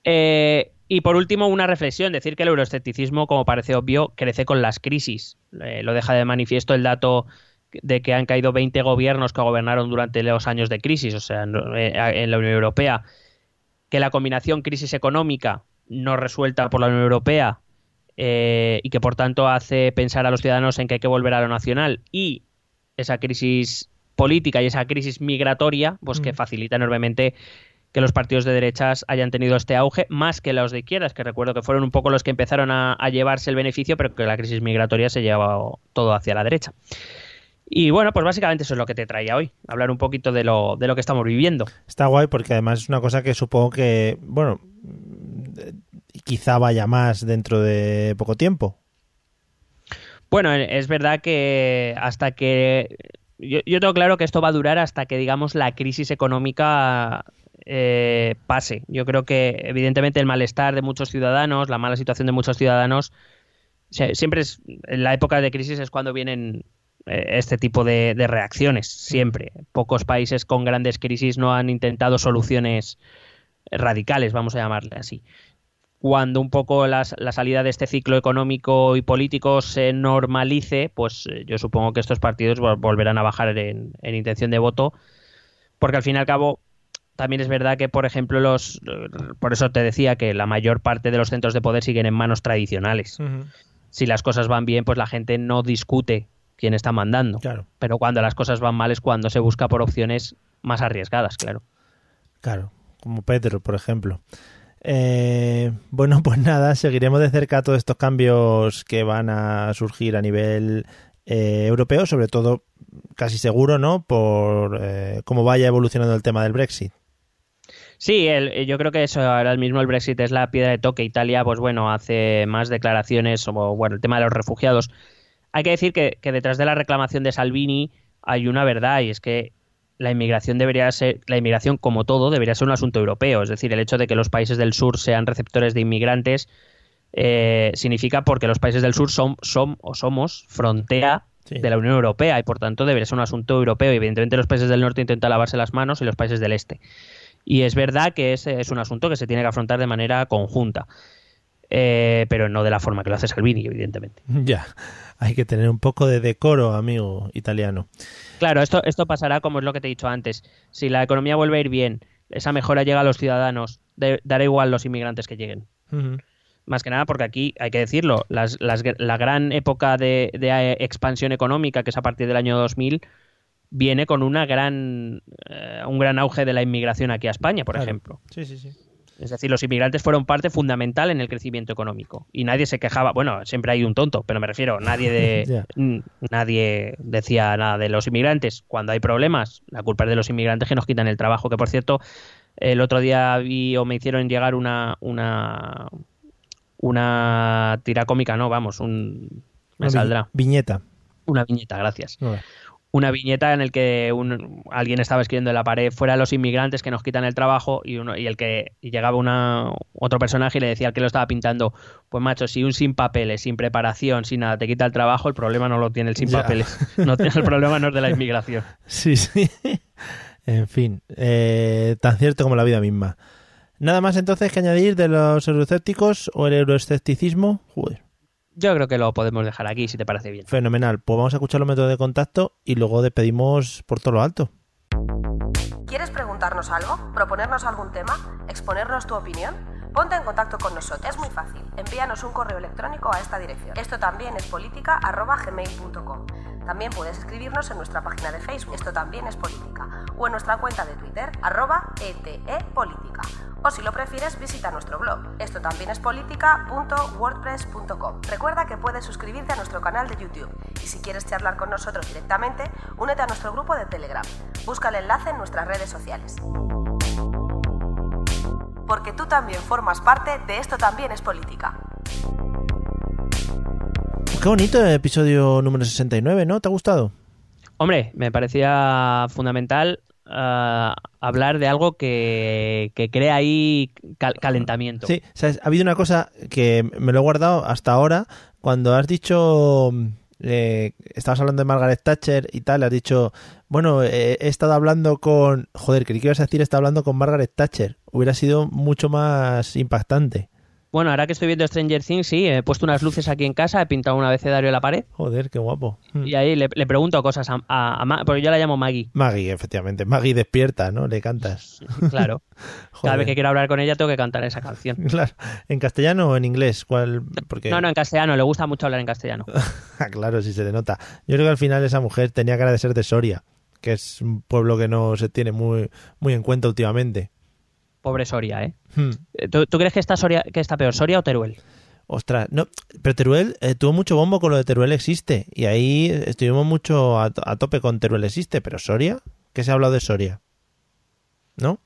Eh, y por último, una reflexión, decir que el euroescepticismo, como parece obvio, crece con las crisis. Eh, lo deja de manifiesto el dato de que han caído 20 gobiernos que gobernaron durante los años de crisis, o sea, no- eh, en la Unión Europea, que la combinación crisis económica no resuelta por la Unión Europea eh, y que por tanto hace pensar a los ciudadanos en que hay que volver a lo nacional y esa crisis política y esa crisis migratoria, pues que facilita enormemente que los partidos de derechas hayan tenido este auge, más que los de izquierdas, que recuerdo que fueron un poco los que empezaron a, a llevarse el beneficio, pero que la crisis migratoria se lleva todo hacia la derecha. Y bueno, pues básicamente eso es lo que te traía hoy, hablar un poquito de lo, de lo que estamos viviendo. Está guay porque además es una cosa que supongo que, bueno, quizá vaya más dentro de poco tiempo. Bueno, eh, es verdad que hasta que... Yo, yo tengo claro que esto va a durar hasta que, digamos, la crisis económica eh, pase. Yo creo que, evidentemente, el malestar de muchos ciudadanos, la mala situación de muchos ciudadanos, siempre es... En la época de crisis es cuando vienen eh, este tipo de, de reacciones, siempre. Pocos países con grandes crisis no han intentado soluciones radicales, vamos a llamarle así cuando un poco las- la salida de este ciclo económico y político se normalice, pues eh, yo supongo que estos partidos vol- volverán a bajar en, en intención de voto, porque al fin y al cabo también es verdad que, por ejemplo, los por eso te decía que la mayor parte de los centros de poder siguen en manos tradicionales. Si las cosas van bien, pues la gente no discute quién está mandando. Claro. Pero cuando las cosas van mal es cuando se busca por opciones más arriesgadas, claro. Claro, como Pedro, por ejemplo. Eh, bueno, pues nada, seguiremos de cerca todos estos cambios que van a surgir a nivel eh, europeo, sobre todo casi seguro, ¿no? Por eh, cómo vaya evolucionando el tema del Brexit. Sí, yo creo que eso ahora mismo el Brexit es la piedra de toque. Italia, pues bueno, hace más declaraciones o bueno, el tema de los refugiados. Hay que decir que detrás de la reclamación de Salvini hay una verdad y es que la inmigración debería ser, la inmigración como todo debería ser un asunto europeo. Es decir, el hecho de que los países del sur sean receptores de inmigrantes eh, significa porque los países del sur son, son o somos frontera Sí. de la Unión Europea y por tanto debería ser un asunto europeo. Y evidentemente los países del norte intentan lavarse las manos y los países del este. Y es verdad que ese es un asunto que se tiene que afrontar de manera conjunta. Eh, pero no de la forma que lo hace Salvini, evidentemente. Ya, hay que tener un poco de decoro, amigo italiano. Claro, esto, esto pasará como es lo que te he dicho antes. Si la economía vuelve a ir bien, esa mejora llega a los ciudadanos, de- dará igual los inmigrantes que lleguen. Más que nada porque aquí, hay que decirlo, las- las- la gran época de, de, eh, expansión económica, que es a partir del año 2000, viene con una gran, eh, un gran auge de la inmigración aquí a España, por Claro. ejemplo. Sí, sí, sí. Es decir, los inmigrantes fueron parte fundamental en el crecimiento económico. Y nadie se quejaba, bueno, siempre hay un tonto, pero me refiero, nadie de nadie decía nada de los inmigrantes. Cuando hay problemas, la culpa es de los inmigrantes que nos quitan el trabajo. Que por cierto, el otro día vi o me hicieron llegar una una una tira cómica, no, vamos, un me Una saldrá Viñeta. una viñeta, gracias. Una viñeta en el que un- alguien estaba escribiendo en la pared fuera los inmigrantes que nos quitan el trabajo y uno y el que y llegaba una otro personaje y le decía al que lo estaba pintando pues macho si un sin papeles sin preparación sin nada te quita el trabajo el problema no lo tiene el sin Ya. papeles no tiene el problema no es de la inmigración Sí, sí. en fin, eh, tan cierto como la vida misma. Nada más entonces que añadir de los euroscépticos o el euroescepticismo. Joder, yo creo que lo podemos dejar aquí si te parece bien fenomenal. Pues vamos a escuchar los métodos de contacto y luego despedimos por todo lo alto. ¿Quieres preguntarnos algo? ¿Proponernos algún tema? ¿Exponernos tu opinión? Ponte en contacto con nosotros. Es muy fácil. Envíanos un correo electrónico a esta dirección. Esto también es política.gmail.com. También puedes escribirnos en nuestra página de Facebook. Esto también es política. O en nuestra cuenta de Twitter, arroba etepolítica. O si lo prefieres, visita nuestro blog. Esto también es política.wordpress.com. Recuerda que puedes suscribirte a nuestro canal de YouTube. Y si quieres charlar con nosotros directamente, únete a nuestro grupo de Telegram. Busca el enlace en nuestras redes sociales. Porque tú también formas parte de Esto también es política. Qué bonito el episodio número 69, ¿no? ¿Te ha gustado? hombre me parecía fundamental hablar de algo que, que crea ahí cal- calentamiento Sí, ¿sabes? ha habido una cosa que me lo he guardado hasta ahora. Cuando has dicho, eh, estabas hablando de Margaret Thatcher y tal, has dicho, bueno, eh, he estado hablando con, joder, creí que ibas a decir, estado hablando con Margaret Thatcher. Hubiera sido mucho más impactante. Bueno, ahora que estoy viendo Stranger Things, sí, he puesto unas luces aquí en casa, he pintado un abecedario en la pared Joder, qué guapo. Mm. y ahí le, le pregunto cosas a, a, a Ma- porque yo la llamo Maggie, Maggie, efectivamente. Maggie despierta, ¿no? Le cantas. claro. Cada vez que quiero hablar con ella tengo que cantar esa canción. Claro. ¿En castellano o en inglés? ¿Cuál? Porque... No, no, en castellano, le gusta mucho hablar en castellano. Ah, claro, sí se le nota. Yo creo que al final esa mujer tenía cara de ser de Soria, que es un pueblo que no se tiene muy, muy en cuenta últimamente. Pobre Soria, ¿eh? Hmm. Eh, ¿Tú, tú crees que está, Soria, que está peor, Soria o Teruel? Ostras, no, pero Teruel eh, tuvo mucho bombo con lo de Teruel existe. Y ahí estuvimos mucho a, a tope con Teruel existe, pero Soria, ¿qué se ha hablado de Soria? ¿No?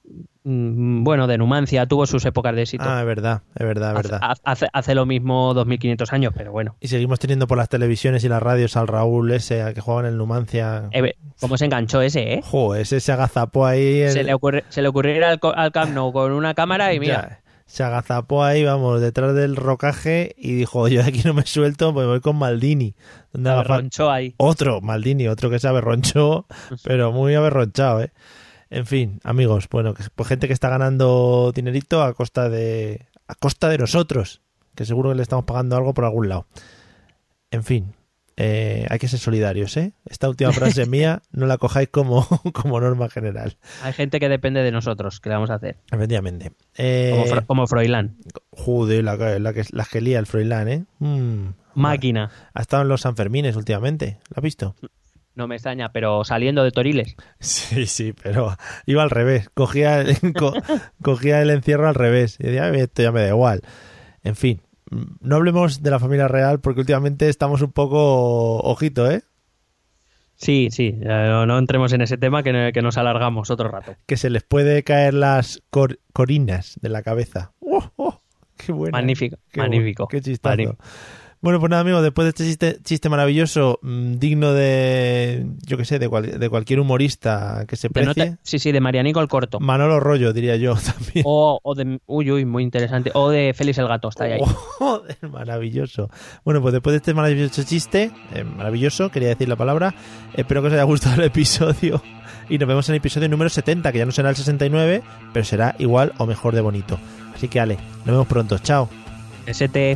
Mm, bueno, de Numancia, tuvo sus épocas de éxito. Ah, es verdad, es verdad, es Hace- verdad. Hace, hace lo mismo 2500 años, pero bueno. Y seguimos teniendo por las televisiones y las radios al Raúl ese, al que jugaba en el Numancia. Eh, ¿Cómo se enganchó ese, eh? Jo, ese se agazapó ahí. Se le, ocurre, se le ocurrió ir al, al Camp Nou con una cámara y mira, Ya, se agazapó ahí, vamos, detrás del rocaje y dijo, yo de aquí no me suelto, pues voy con Maldini. Donde haga falta- ronchó ahí. Otro, Maldini, otro que se aberronchó, pero muy aberronchado, ¿eh? En fin, amigos, bueno, que- pues gente que está ganando dinerito a costa de a costa de nosotros, que seguro que le estamos pagando algo por algún lado. En fin, eh, hay que ser solidarios, ¿eh? Esta última frase mía no la cojáis como, como norma general, Hay gente que depende de nosotros, ¿qué le vamos a hacer? efectivamente. Eh, Como, Fro- como Froilán. Joder, la, que- la que, la que lía el Froilán, ¿eh? Mm. Máquina. Ha estado en los Sanfermines últimamente, ¿lo has visto? No me extraña, pero saliendo de Toriles. Sí, sí, pero iba al revés. Cogía co- cogía el encierro al revés. Y decía, "Ay, esto ya me da igual. En fin, mm, no hablemos de la familia real porque últimamente estamos un poco ojito, ¿eh? Sí, sí, no, no entremos en ese tema que, que nos alargamos otro rato. Que se les puede caer las cor- corinas de la cabeza. ¡Oh, oh! ¡Qué bueno! Magnífico, Qué magnífico. ¡Qué chistazo! Magnífico. Bueno, pues nada, amigos, después de este chiste, chiste maravilloso, mm, digno de, yo qué sé, de, cual- de cualquier humorista que se precie, nota- sí, sí, de Marianico el Corto. Manolo Rollo, diría yo también. O, o de. Uy, uy, muy interesante. O de Félix el Gato, está ahí. ahí. Joder, maravilloso. Bueno, pues después de este maravilloso chiste, eh, maravilloso, quería decir la palabra, espero que os haya gustado el episodio y nos vemos en el episodio número 70, que ya no será el 69, pero será igual o mejor de bonito. Así que, Ale, nos vemos pronto. Chao. ST.